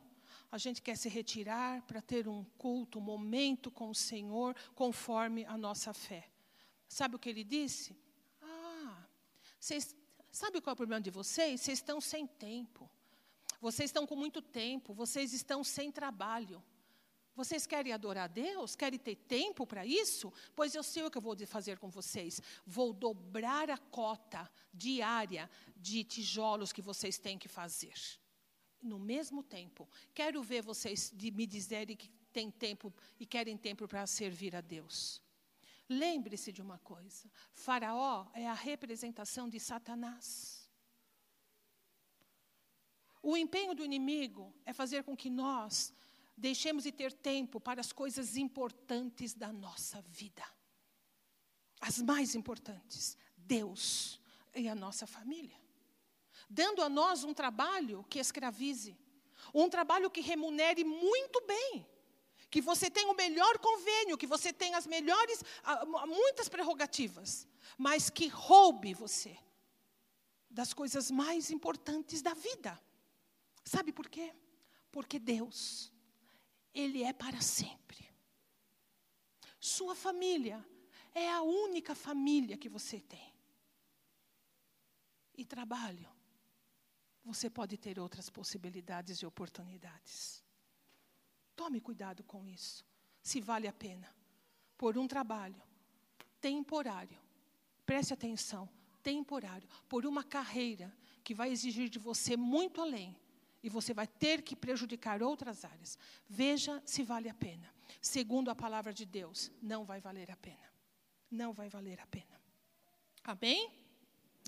A gente quer se retirar para ter um culto, um momento com o Senhor, conforme a nossa fé. Sabe o que ele disse? Ah, vocês, sabe qual é o problema de vocês? Vocês estão sem tempo. Vocês estão com muito tempo, vocês estão sem trabalho. Vocês querem adorar a Deus? Querem ter tempo para isso? Pois eu sei o que eu vou fazer com vocês. Vou dobrar a cota diária de tijolos que vocês têm que fazer. No mesmo tempo, quero ver vocês me dizerem que têm tempo e querem tempo para servir a Deus. Lembre-se de uma coisa: Faraó é a representação de Satanás. O empenho do inimigo é fazer com que nós deixemos de ter tempo para as coisas importantes da nossa vida. As mais importantes, Deus e a nossa família. Dando a nós um trabalho que escravize, um trabalho que remunere muito bem, que você tenha o melhor convênio, que você tenha as melhores, muitas prerrogativas, mas que roube você das coisas mais importantes da vida. Sabe por quê? Porque Deus ele é para sempre. Sua família é a única família que você tem. E trabalho, você pode ter outras possibilidades e oportunidades. Tome cuidado com isso, se vale a pena. Por um trabalho temporário, preste atenção, temporário, por uma carreira que vai exigir de você muito além e você vai ter que prejudicar outras áreas. Veja se vale a pena. Segundo a palavra de Deus, não vai valer a pena. Não vai valer a pena. Amém?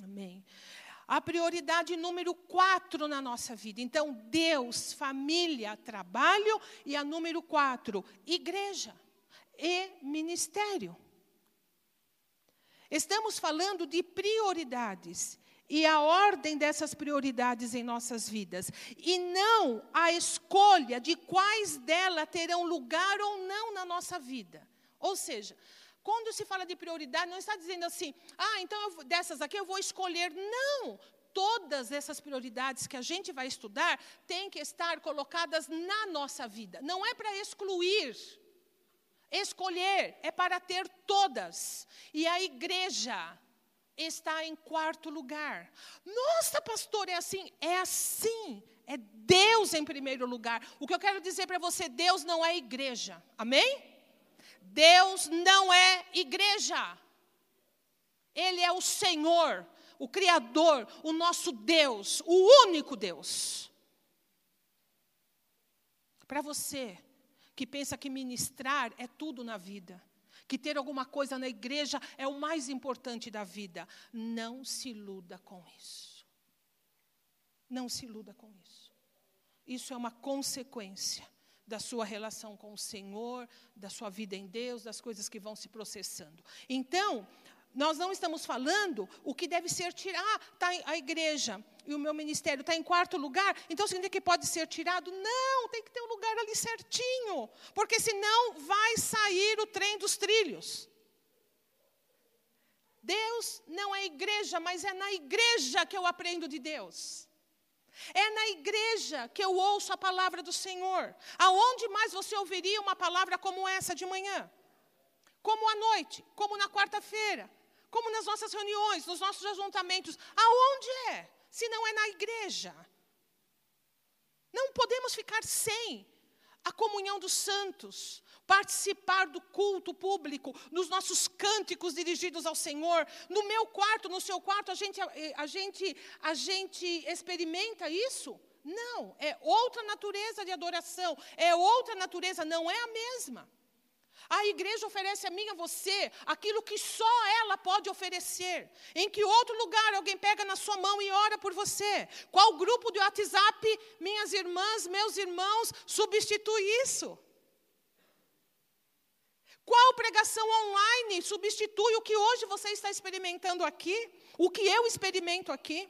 Amém. A prioridade número quatro na nossa vida. Então, Deus, família, trabalho. E a número quatro, igreja e ministério. Estamos falando de prioridades e a ordem dessas prioridades em nossas vidas, e não a escolha de quais delas terão lugar ou não na nossa vida. Ou seja, quando se fala de prioridade, não está dizendo assim, ah, então eu, dessas aqui eu vou escolher. Não! Todas essas prioridades que a gente vai estudar têm que estar colocadas na nossa vida. Não é para excluir. Escolher é para ter todas. E a igreja está em quarto lugar. Nossa, pastor, é assim? É assim. É Deus em primeiro lugar. O que eu quero dizer para você, Deus não é igreja. Amém? Deus não é igreja. Ele é o Senhor, o Criador, o nosso Deus, o único Deus. Para você que pensa que ministrar é tudo na vida, que ter alguma coisa na igreja é o mais importante da vida. Não se iluda com isso. Não se iluda com isso. Isso é uma consequência da sua relação com o Senhor, da sua vida em Deus, das coisas que vão se processando. Então, nós não estamos falando o que deve ser tirado. Ah, tá a igreja e o meu ministério está em quarto lugar, então significa que pode ser tirado? Não, tem que ter um lugar ali certinho, porque senão vai sair o trem dos trilhos. Deus não é igreja, mas é na igreja que eu aprendo de Deus. É na igreja que eu ouço a palavra do Senhor. Aonde mais você ouviria uma palavra como essa de manhã? Como à noite? Como na quarta-feira? Como nas nossas reuniões, nos nossos ajuntamentos? Aonde é? Se não é na igreja. Não podemos ficar sem a comunhão dos santos, participar do culto público, nos nossos cânticos dirigidos ao Senhor. No meu quarto, no seu quarto, a gente, a gente, a gente experimenta isso? Não, é outra natureza de adoração, é outra natureza, não é a mesma. A igreja oferece a mim a você aquilo que só ela pode oferecer. Em que outro lugar alguém pega na sua mão e ora por você? Qual grupo de WhatsApp, minhas irmãs, meus irmãos, substitui isso? Qual pregação online substitui o que hoje você está experimentando aqui? O que eu experimento aqui?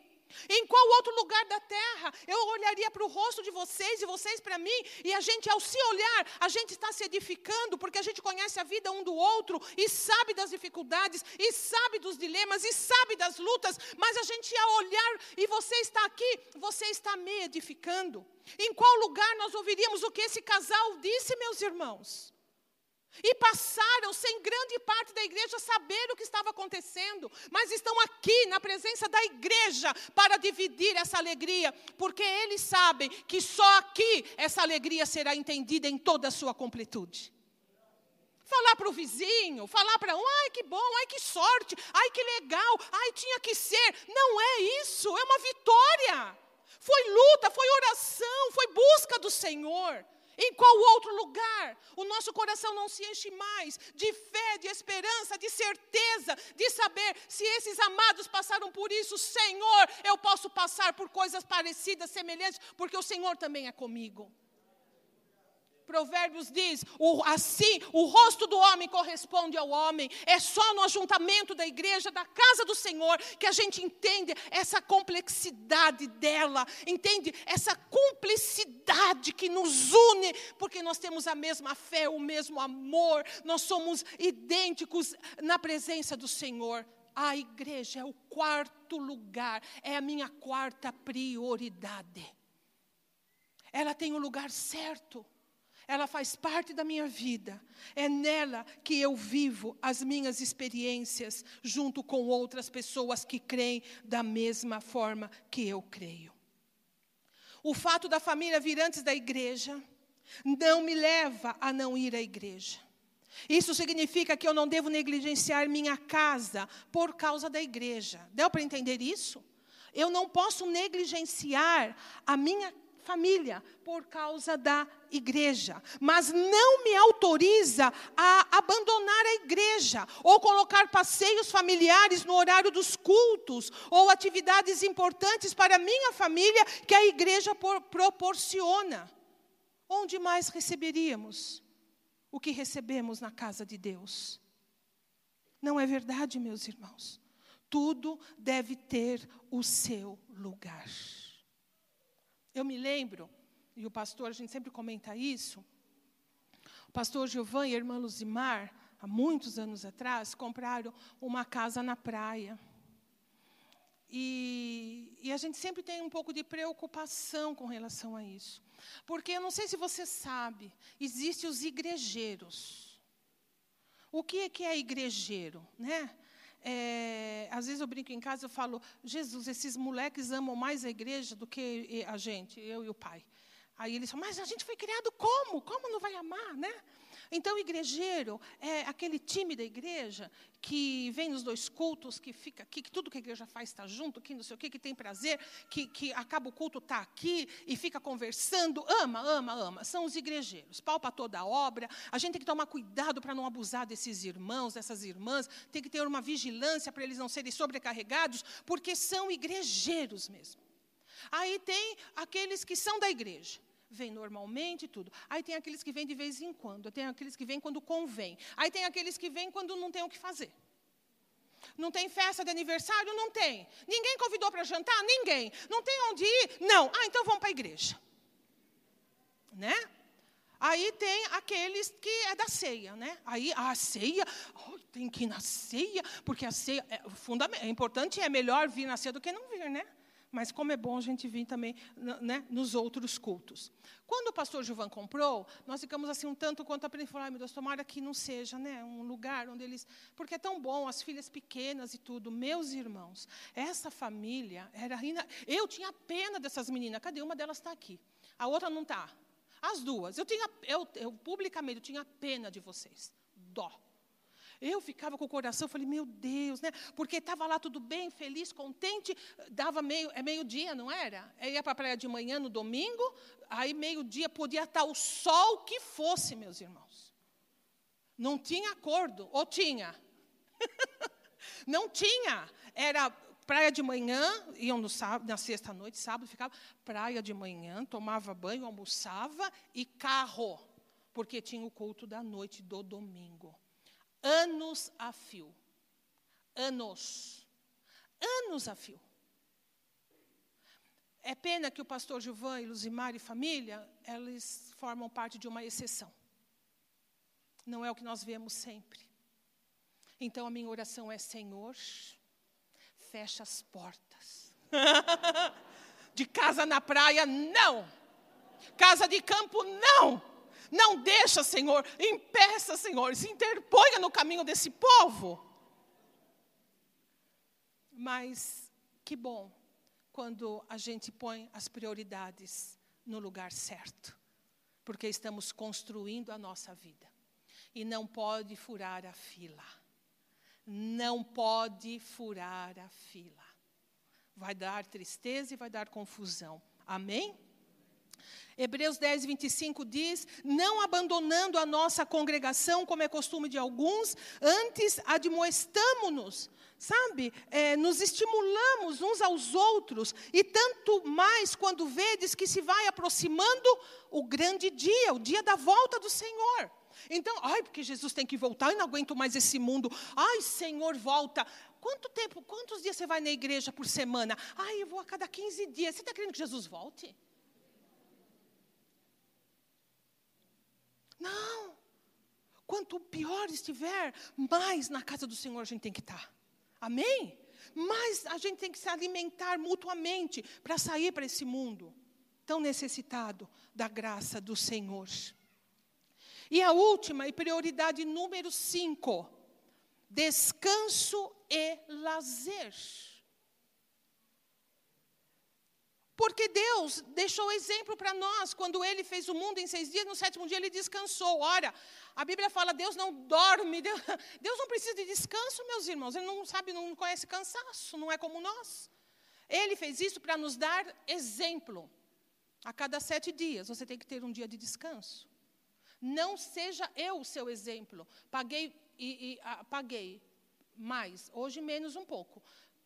Em qual outro lugar da terra eu olharia para o rosto de vocês e vocês para mim, e a gente, ao se olhar, a gente está se edificando, porque a gente conhece a vida um do outro, e sabe das dificuldades, e sabe dos dilemas, e sabe das lutas, mas a gente, ao olhar, e você está aqui, você está me edificando. Em qual lugar nós ouviríamos o que esse casal disse, meus irmãos? E passaram sem grande parte da igreja saber o que estava acontecendo, mas estão aqui na presença da igreja para dividir essa alegria, porque eles sabem que só aqui essa alegria será entendida em toda a sua completude. Falar para o vizinho, falar para um, ai que bom, ai que sorte, ai que legal, ai tinha que ser. Não é isso, é uma vitória. Foi luta, foi oração, foi busca do Senhor. Em qual outro lugar o nosso coração não se enche mais de fé, de esperança, de certeza, de saber se esses amados passaram por isso, Senhor, eu posso passar por coisas parecidas, semelhantes, porque o Senhor também é comigo. Provérbios diz: o, assim, o rosto do homem corresponde ao homem. É só no ajuntamento da igreja, da casa do Senhor, que a gente entende essa complexidade dela, entende essa cumplicidade que nos une, porque nós temos a mesma fé, o mesmo amor, nós somos idênticos na presença do Senhor. A igreja é o quarto lugar, é a minha quarta prioridade. Ela tem o lugar certo ela faz parte da minha vida. É nela que eu vivo as minhas experiências, junto com outras pessoas que creem da mesma forma que eu creio. O fato da família vir antes da igreja não me leva a não ir à igreja. Isso significa que eu não devo negligenciar minha casa por causa da igreja. Deu para entender isso? Eu não posso negligenciar a minha família, por causa da igreja, mas não me autoriza a abandonar a igreja ou colocar passeios familiares no horário dos cultos ou atividades importantes para a minha família que a igreja por, proporciona. Onde mais receberíamos o que recebemos na casa de Deus? Não é verdade, meus irmãos? Tudo deve ter o seu lugar. Eu me lembro, e o pastor, a gente sempre comenta isso, o pastor Gilvan e a irmã Luzimar, há muitos anos atrás, compraram uma casa na praia. E, e, a gente sempre tem um pouco de preocupação com relação a isso. Porque eu não sei se você sabe, existem os igrejeiros. O que é que é igrejeiro? Né? É, às vezes eu brinco em casa, eu falo, Jesus, esses moleques amam mais a igreja do que a gente, eu e o pai. Aí eles falam, mas a gente foi criado como? Como não vai amar, né? Então, o igrejeiro é aquele time da igreja que vem nos dois cultos, que fica aqui, que tudo que a igreja faz está junto, que não sei o quê, que tem prazer, que, que acaba o culto, está aqui e fica conversando, ama, ama, ama. São os igrejeiros, palpa toda a obra. A gente tem que tomar cuidado para não abusar desses irmãos, dessas irmãs, tem que ter uma vigilância para eles não serem sobrecarregados, porque são igrejeiros mesmo. Aí tem aqueles que são da igreja vem normalmente tudo. Aí tem aqueles que vêm de vez em quando, tem aqueles que vêm quando convém. Aí tem aqueles que vêm quando não tem o que fazer. Não tem festa de aniversário? Não tem. Ninguém convidou para jantar? Ninguém. Não tem onde ir? Não. Ah, então vamos para a igreja. Né? Aí tem aqueles que é da ceia, né? Aí a ceia, oh, tem que ir na ceia, porque a ceia é, fundamental, é importante, é melhor vir na ceia do que não vir, né? Mas como é bom a gente vir também né, nos outros cultos. Quando o pastor Gilvan comprou, nós ficamos assim um tanto quanto aprendendo, ai meu Deus, tomara que não seja né, um lugar onde eles... Porque é tão bom, as filhas pequenas e tudo. Meus irmãos, essa família era... Eu tinha pena dessas meninas, cadê? Uma delas está aqui, a outra não está. As duas. Eu, tinha, eu, eu publicamente eu tinha pena de vocês. Dó. Eu ficava com o coração, falei, meu Deus, né? Porque estava lá tudo bem, feliz, contente, dava meio, é meio-dia, não era? Eu ia para a praia de manhã no domingo, aí meio-dia podia estar o sol que fosse, meus irmãos. Não tinha acordo, ou tinha? não tinha. Era praia de manhã, iam no sábado, na sexta-noite, sábado, ficava praia de manhã, tomava banho, almoçava e carro, porque tinha o culto da noite do domingo anos a fio. Anos. Anos a fio. É pena que o pastor Gilvan e Luzimar e família, eles formam parte de uma exceção. Não é o que nós vemos sempre. Então a minha oração é: Senhor, fecha as portas. de casa na praia, não. Casa de campo, não. Não deixa, Senhor, impeça, Senhor, se interponha no caminho desse povo. Mas que bom quando a gente põe as prioridades no lugar certo, porque estamos construindo a nossa vida. E não pode furar a fila. Não pode furar a fila. Vai dar tristeza e vai dar confusão. Amém? Hebreus 10, 25 diz: Não abandonando a nossa congregação, como é costume de alguns, antes admoestamo-nos, sabe? É, nos estimulamos uns aos outros, e tanto mais quando vedes que se vai aproximando o grande dia, o dia da volta do Senhor. Então, ai, porque Jesus tem que voltar, eu não aguento mais esse mundo. Ai, Senhor, volta. Quanto tempo, quantos dias você vai na igreja por semana? Ai, eu vou a cada 15 dias. Você está querendo que Jesus volte? Não. Quanto pior estiver, mais na casa do Senhor a gente tem que estar. Amém? Mas a gente tem que se alimentar mutuamente para sair para esse mundo tão necessitado da graça do Senhor. E a última e prioridade número cinco: descanso e lazer. Porque Deus deixou exemplo para nós quando Ele fez o mundo em seis dias, no sétimo dia Ele descansou. Ora, a Bíblia fala: Deus não dorme, Deus, não precisa de descanso, meus irmãos. Ele não sabe, não conhece cansaço, não é como nós. Ele fez isso para nos dar exemplo. A cada sete dias você tem que ter um dia de descanso. Não seja eu o seu exemplo. Paguei e, e paguei mais, hoje menos um pouco.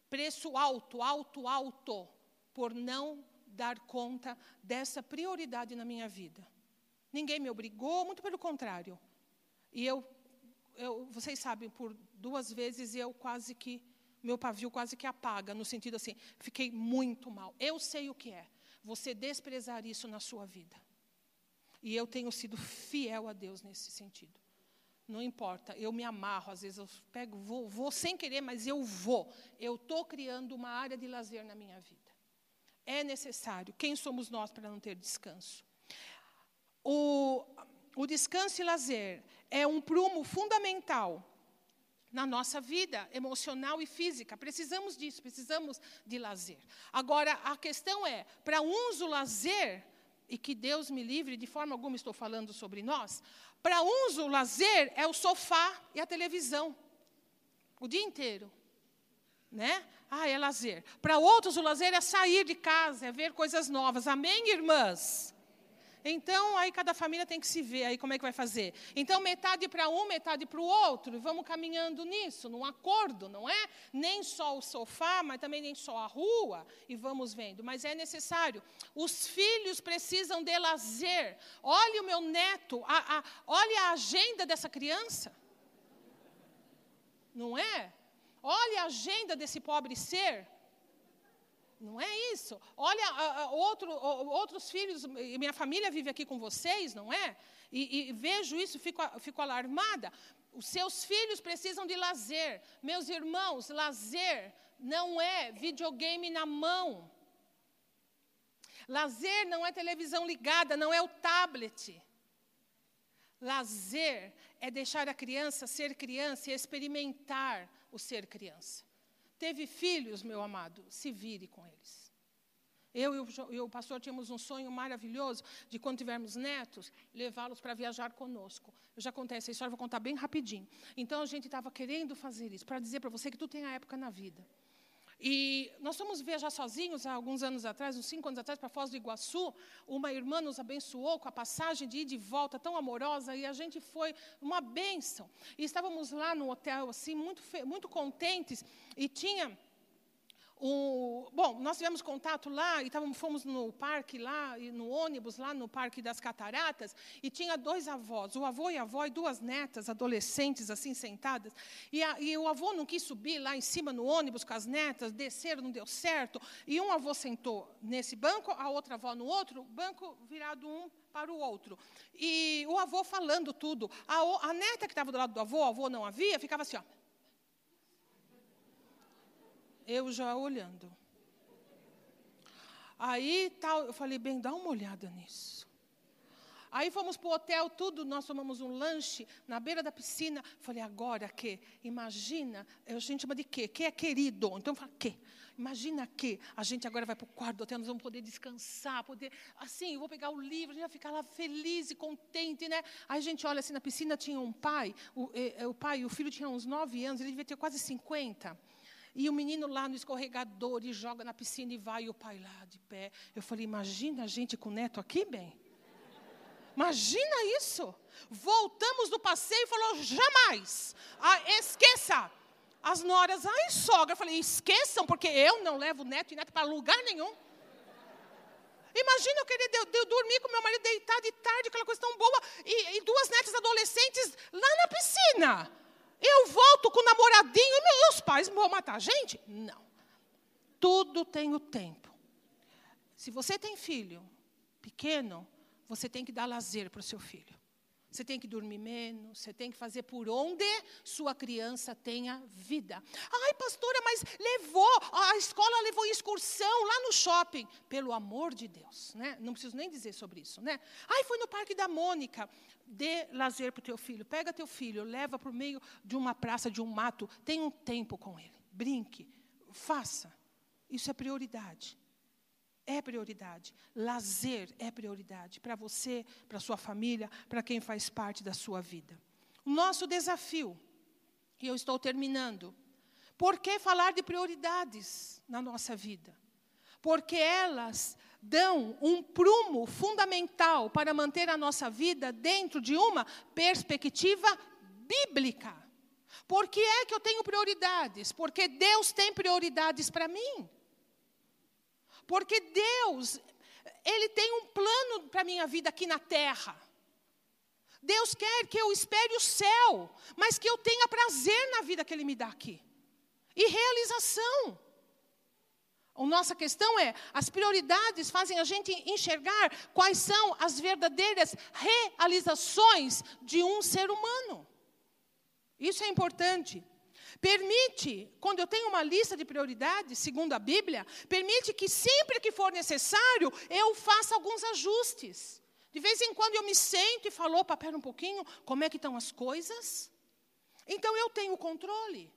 Preço alto, alto, alto por não dar conta dessa prioridade na minha vida. Ninguém me obrigou, muito pelo contrário. E eu, eu, vocês sabem, por duas vezes eu quase que, meu pavio quase que apaga, no sentido assim, fiquei muito mal. Eu sei o que é você desprezar isso na sua vida. E eu tenho sido fiel a Deus nesse sentido. Não importa, eu me amarro, às vezes eu pego, vou, vou sem querer, mas eu vou. Eu estou criando uma área de lazer na minha vida é necessário. Quem somos nós para não ter descanso? O, o descanso e lazer é um prumo fundamental na nossa vida emocional e física. Precisamos disso, precisamos de lazer. Agora, a questão é: para uns o lazer, e que Deus me livre, de forma alguma estou falando sobre nós, para uns o lazer é o sofá e a televisão, o dia inteiro. Né? Ah, é lazer. Para outros, o lazer é sair de casa, é ver coisas novas. Amém, irmãs? Então, aí cada família tem que se ver aí como é que vai fazer. Então, metade para um, metade para o outro, e vamos caminhando nisso, num acordo, não é? Nem só o sofá, mas também nem só a rua, e vamos vendo. Mas é necessário. Os filhos precisam de lazer. Olhe o meu neto, a, a, olhe a agenda dessa criança. Não é? Olhe a agenda desse pobre ser. Não é isso. Olha, outro, outros filhos, minha família vive aqui com vocês, não é? E, e vejo isso, fico, fico alarmada. Os seus filhos precisam de lazer. Meus irmãos, lazer não é videogame na mão. Lazer não é televisão ligada, não é o tablet. Lazer é deixar a criança ser criança e experimentar o ser criança. Teve filhos, meu amado, se vire com eles. Eu e o, e o pastor tínhamos um sonho maravilhoso de, quando tivermos netos, levá-los para viajar conosco. Eu já contei essa história, vou contar bem rapidinho. Então, a gente estava querendo fazer isso, para dizer para você que tu tem a época na vida. E nós fomos viajar sozinhos há alguns anos atrás, uns cinco anos atrás, para Foz do Iguaçu. Uma irmã nos abençoou com a passagem de ir de volta tão amorosa e a gente foi uma bênção. E estávamos lá no hotel, assim, muito, muito contentes. E tinha bom, nós tivemos contato lá e távamos, fomos no parque lá, no ônibus lá no Parque das Cataratas, e tinha dois avós, o avô e a avó e duas netas, adolescentes, assim, sentadas. E, a, e o avô não quis subir lá em cima no ônibus com as netas, desceram, não deu certo. E um avô sentou nesse banco, a outra avó no outro, banco virado um para o outro. E o avô falando tudo. A, a neta que estava do lado do avô, o avô não havia, ficava assim, ó eu já olhando. Aí tal, eu falei, bem, dá uma olhada nisso. Aí fomos para o hotel, tudo, nós tomamos um lanche na beira da piscina. Falei, agora que? Imagina, a gente chama de quê? Que é querido. Então eu falei, que? Imagina que a gente agora vai para o quarto do hotel, nós vamos poder descansar, poder. Assim, eu vou pegar o livro, a gente vai ficar lá feliz e contente, né? Aí a gente olha assim, na piscina tinha um pai, o, o pai o filho tinham uns nove anos, ele devia ter quase 50. E o menino lá no escorregador e joga na piscina e vai, e o pai lá de pé. Eu falei, imagina a gente com o neto aqui, bem. Imagina isso. Voltamos do passeio e falou, jamais. Ah, esqueça. As noras, ai, sogra. Eu falei, esqueçam, porque eu não levo neto e neto para lugar nenhum. Imagina eu querer de, de, dormir com meu marido deitado de tarde, aquela coisa tão boa, e, e duas netas adolescentes lá na piscina. Eu volto com o namoradinho e meus pais vão matar a gente? Não. Tudo tem o tempo. Se você tem filho pequeno, você tem que dar lazer para o seu filho. Você tem que dormir menos, você tem que fazer por onde sua criança tenha vida. Ai, pastora, mas levou, a escola levou excursão lá no shopping. Pelo amor de Deus, né? Não preciso nem dizer sobre isso, né? Ai, foi no Parque da Mônica. Dê lazer para o teu filho. Pega teu filho, leva para o meio de uma praça, de um mato. Tenha um tempo com ele. Brinque, faça. Isso é prioridade é prioridade. Lazer é prioridade para você, para sua família, para quem faz parte da sua vida. O nosso desafio, e eu estou terminando, por que falar de prioridades na nossa vida? Porque elas dão um prumo fundamental para manter a nossa vida dentro de uma perspectiva bíblica. Por que é que eu tenho prioridades? Porque Deus tem prioridades para mim. Porque Deus, Ele tem um plano para a minha vida aqui na terra. Deus quer que eu espere o céu, mas que eu tenha prazer na vida que Ele me dá aqui. E realização. A nossa questão é: as prioridades fazem a gente enxergar quais são as verdadeiras realizações de um ser humano. Isso é importante. Permite, quando eu tenho uma lista de prioridades, segundo a Bíblia, permite que sempre que for necessário, eu faça alguns ajustes. De vez em quando eu me sento e falo, opa, pera um pouquinho, como é que estão as coisas? Então eu tenho controle.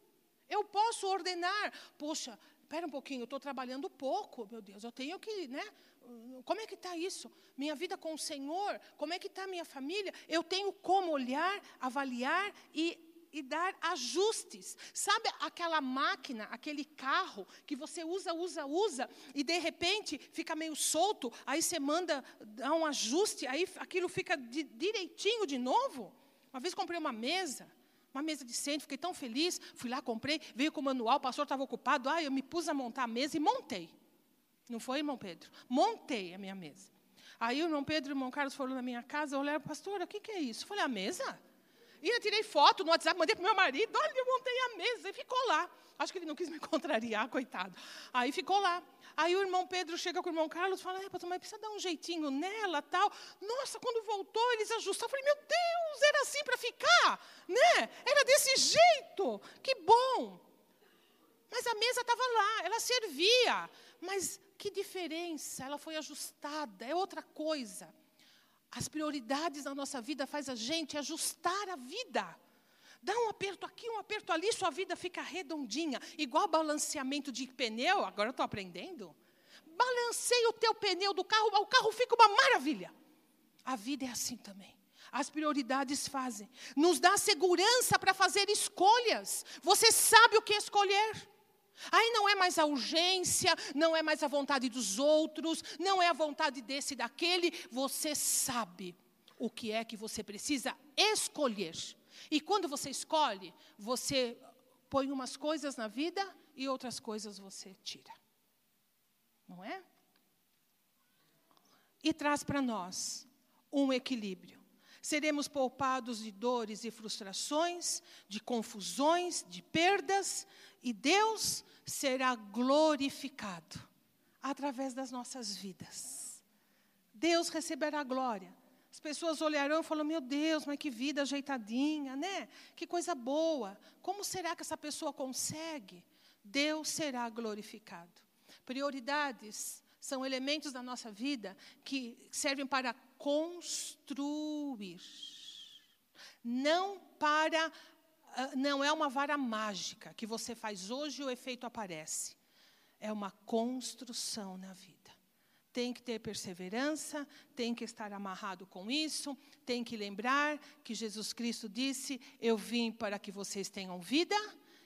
Eu posso ordenar, poxa, espera um pouquinho, eu estou trabalhando pouco, meu Deus, eu tenho que, né? Como é que está isso? Minha vida com o Senhor, como é que está a minha família? Eu tenho como olhar, avaliar e e dar ajustes. Sabe aquela máquina, aquele carro que você usa, usa, usa e de repente fica meio solto, aí você manda dar um ajuste, aí aquilo fica de, direitinho de novo? Uma vez comprei uma mesa, uma mesa de centro, fiquei tão feliz, fui lá, comprei, veio com o manual, o pastor estava ocupado, ah, eu me pus a montar a mesa e montei. Não foi, irmão Pedro? Montei a minha mesa. Aí o irmão Pedro e o irmão Carlos foram na minha casa, olharam, pastor, o que, que é isso? Eu falei, a mesa? E eu tirei foto no WhatsApp, mandei para meu marido, olha, eu montei a mesa, e ficou lá. Acho que ele não quis me contrariar, coitado. Aí ficou lá. Aí o irmão Pedro chega com o irmão Carlos e fala, é, pastor, mas precisa dar um jeitinho nela, tal. Nossa, quando voltou, eles ajustaram. Eu falei, meu Deus, era assim para ficar, né? Era desse jeito. Que bom. Mas a mesa estava lá, ela servia. Mas que diferença, ela foi ajustada, é outra coisa. As prioridades na nossa vida faz a gente ajustar a vida. Dá um aperto aqui, um aperto ali, sua vida fica redondinha, igual balanceamento de pneu. Agora eu estou aprendendo. Balanceia o teu pneu do carro, o carro fica uma maravilha. A vida é assim também. As prioridades fazem. Nos dá segurança para fazer escolhas. Você sabe o que escolher. Aí não é mais a urgência, não é mais a vontade dos outros, não é a vontade desse e daquele. Você sabe o que é que você precisa escolher. E quando você escolhe, você põe umas coisas na vida e outras coisas você tira. Não é? E traz para nós um equilíbrio. Seremos poupados de dores e frustrações, de confusões, de perdas, e Deus será glorificado através das nossas vidas. Deus receberá glória. As pessoas olharão e falarão: Meu Deus, mas que vida ajeitadinha, né? Que coisa boa. Como será que essa pessoa consegue? Deus será glorificado. Prioridades são elementos da nossa vida que servem para construir, não para não é uma vara mágica que você faz hoje e o efeito aparece. É uma construção na vida. Tem que ter perseverança, tem que estar amarrado com isso, tem que lembrar que Jesus Cristo disse: Eu vim para que vocês tenham vida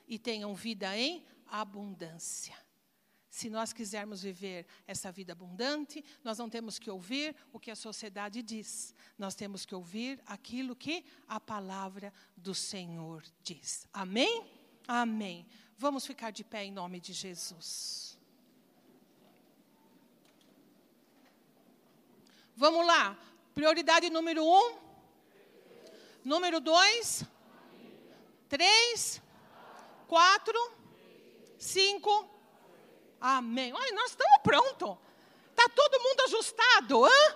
e tenham vida em abundância. Se nós quisermos viver essa vida abundante, nós não temos que ouvir o que a sociedade diz, nós temos que ouvir aquilo que a palavra do Senhor diz. Amém? Amém. Vamos ficar de pé em nome de Jesus. Vamos lá. Prioridade número um. Número dois. Três. Quatro. Cinco Amém. Olha, nós estamos prontos. Está todo mundo ajustado, hã?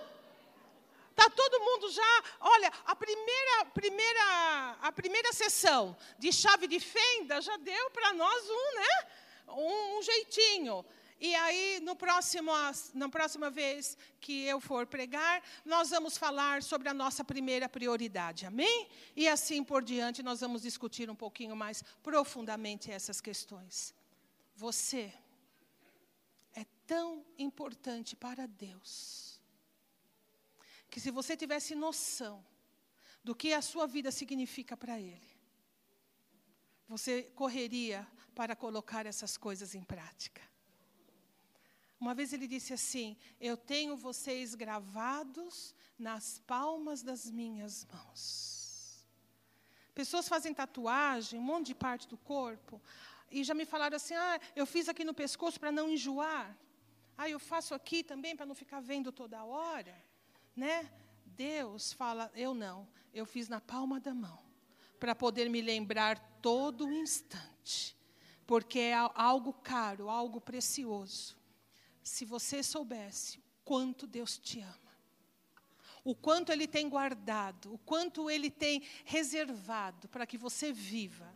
Está todo mundo já. Olha, a primeira, primeira, a primeira sessão de chave de fenda já deu para nós um, né? Um, um, jeitinho. E aí, no próximo, na próxima vez que eu for pregar, nós vamos falar sobre a nossa primeira prioridade, amém? E assim por diante, nós vamos discutir um pouquinho mais profundamente essas questões. Você tão importante para Deus, que se você tivesse noção do que a sua vida significa para Ele, você correria para colocar essas coisas em prática. Uma vez ele disse assim: Eu tenho vocês gravados nas palmas das minhas mãos. Pessoas fazem tatuagem, um monte de parte do corpo, e já me falaram assim: Ah, eu fiz aqui no pescoço para não enjoar. Ah, eu faço aqui também para não ficar vendo toda hora, né? Deus fala, eu não, eu fiz na palma da mão, para poder me lembrar todo instante, porque é algo caro, algo precioso. Se você soubesse quanto Deus te ama, o quanto Ele tem guardado, o quanto Ele tem reservado para que você viva,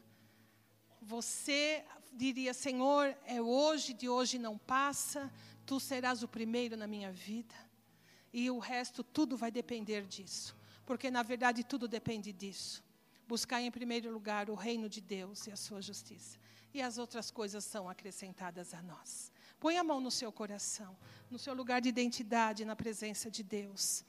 você diria: Senhor, é hoje, de hoje não passa tu serás o primeiro na minha vida. E o resto, tudo vai depender disso. Porque, na verdade, tudo depende disso. Buscar em primeiro lugar o reino de Deus e a sua justiça. E as outras coisas são acrescentadas a nós. Põe a mão no seu coração, no seu lugar de identidade, na presença de Deus.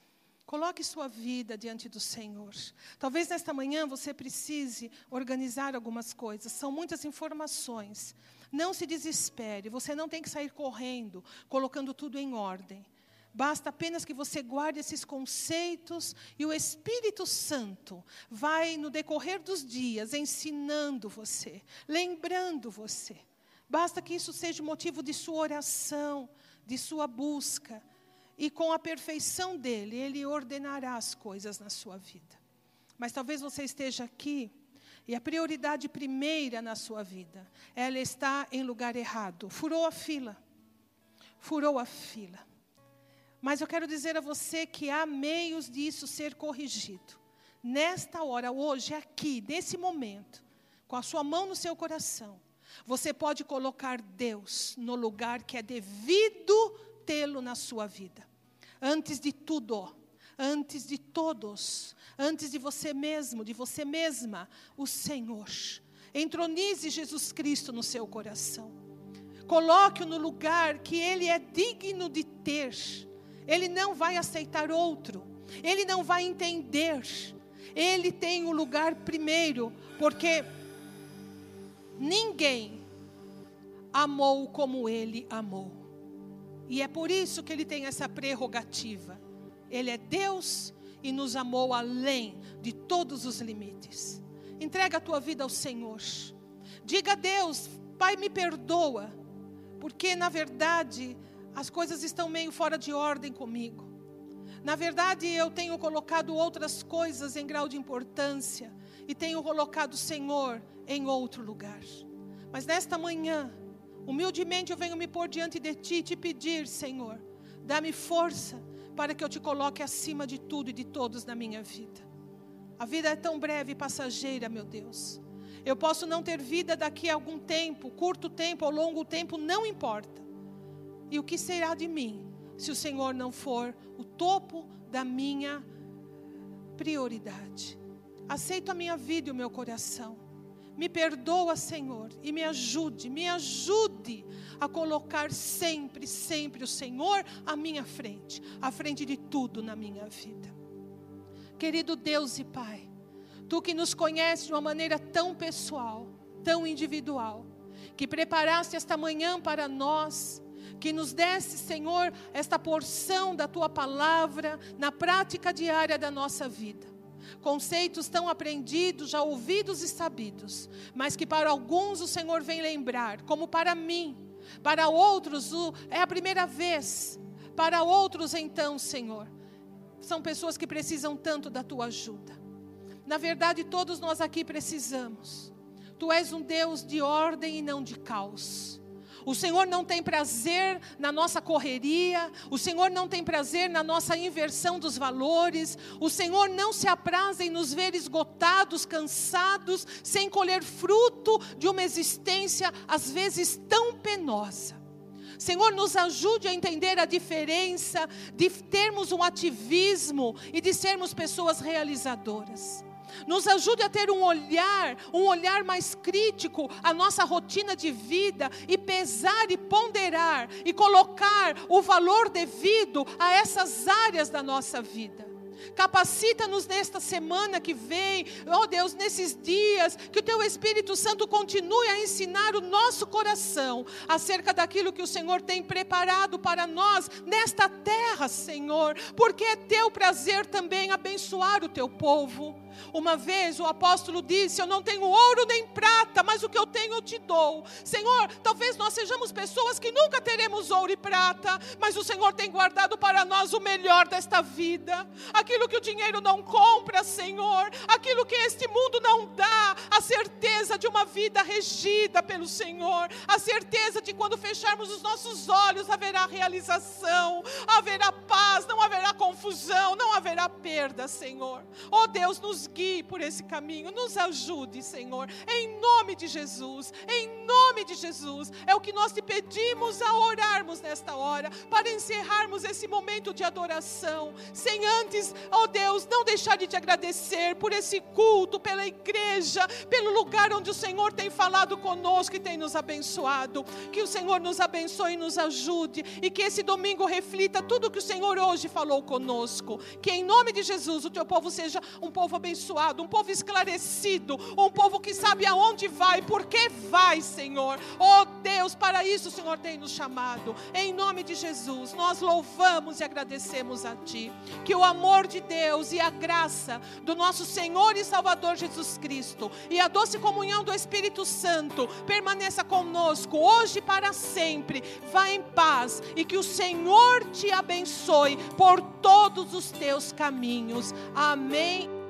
Coloque sua vida diante do Senhor. Talvez nesta manhã você precise organizar algumas coisas. São muitas informações. Não se desespere. Você não tem que sair correndo, colocando tudo em ordem. Basta apenas que você guarde esses conceitos e o Espírito Santo vai, no decorrer dos dias, ensinando você, lembrando você. Basta que isso seja motivo de sua oração, de sua busca e com a perfeição dele, ele ordenará as coisas na sua vida. Mas talvez você esteja aqui e a prioridade primeira na sua vida, ela está em lugar errado. Furou a fila. Furou a fila. Mas eu quero dizer a você que há meios disso ser corrigido. Nesta hora, hoje, aqui, nesse momento, com a sua mão no seu coração, você pode colocar Deus no lugar que é devido tê-lo na sua vida. Antes de tudo, antes de todos, antes de você mesmo, de você mesma, o Senhor. Entronize Jesus Cristo no seu coração. Coloque-o no lugar que ele é digno de ter. Ele não vai aceitar outro. Ele não vai entender. Ele tem o lugar primeiro, porque ninguém amou como ele amou. E é por isso que ele tem essa prerrogativa. Ele é Deus e nos amou além de todos os limites. Entrega a tua vida ao Senhor. Diga a Deus, Pai, me perdoa, porque na verdade as coisas estão meio fora de ordem comigo. Na verdade, eu tenho colocado outras coisas em grau de importância e tenho colocado o Senhor em outro lugar. Mas nesta manhã, Humildemente eu venho me pôr diante de ti e te pedir, Senhor, dá-me força para que eu te coloque acima de tudo e de todos na minha vida. A vida é tão breve e passageira, meu Deus. Eu posso não ter vida daqui a algum tempo, curto tempo ou longo tempo, não importa. E o que será de mim se o Senhor não for o topo da minha prioridade? Aceito a minha vida e o meu coração. Me perdoa, Senhor, e me ajude, me ajude a colocar sempre, sempre o Senhor à minha frente, à frente de tudo na minha vida. Querido Deus e Pai, Tu que nos conheces de uma maneira tão pessoal, tão individual, que preparaste esta manhã para nós, que nos desse, Senhor, esta porção da Tua palavra na prática diária da nossa vida conceitos tão aprendidos, já ouvidos e sabidos, mas que para alguns o Senhor vem lembrar, como para mim, para outros é a primeira vez, para outros então, Senhor, são pessoas que precisam tanto da tua ajuda. Na verdade, todos nós aqui precisamos. Tu és um Deus de ordem e não de caos. O Senhor não tem prazer na nossa correria, o Senhor não tem prazer na nossa inversão dos valores, o Senhor não se apraz em nos ver esgotados, cansados, sem colher fruto de uma existência às vezes tão penosa. Senhor, nos ajude a entender a diferença de termos um ativismo e de sermos pessoas realizadoras. Nos ajude a ter um olhar, um olhar mais crítico à nossa rotina de vida e pesar e ponderar e colocar o valor devido a essas áreas da nossa vida. Capacita-nos nesta semana que vem, ó oh Deus, nesses dias, que o Teu Espírito Santo continue a ensinar o nosso coração acerca daquilo que o Senhor tem preparado para nós nesta terra, Senhor, porque é Teu prazer também abençoar o Teu povo. Uma vez o apóstolo disse: Eu não tenho ouro nem prata, mas o que eu tenho eu te dou. Senhor, talvez nós sejamos pessoas que nunca teremos ouro e prata, mas o Senhor tem guardado para nós o melhor desta vida, aquilo que o dinheiro não compra, Senhor, aquilo que este mundo não dá, a certeza de uma vida regida pelo Senhor, a certeza de quando fecharmos os nossos olhos haverá realização, haverá paz, não haverá confusão, não haverá perda, Senhor. Oh Deus, nos nos guie por esse caminho, nos ajude, Senhor, em nome de Jesus, em nome de Jesus. É o que nós te pedimos a orarmos nesta hora, para encerrarmos esse momento de adoração, sem antes oh Deus, não deixar de te agradecer por esse culto, pela igreja, pelo lugar onde o Senhor tem falado conosco e tem nos abençoado. Que o Senhor nos abençoe e nos ajude e que esse domingo reflita tudo que o Senhor hoje falou conosco. Que em nome de Jesus o teu povo seja um povo abençoado, um povo esclarecido, um povo que sabe aonde vai, por que vai, Senhor. Oh Deus, para isso o Senhor tem nos chamado. Em nome de Jesus, nós louvamos e agradecemos a Ti. Que o amor de Deus e a graça do nosso Senhor e Salvador Jesus Cristo e a doce comunhão do Espírito Santo permaneça conosco hoje e para sempre. Vá em paz e que o Senhor te abençoe por todos os teus caminhos. Amém.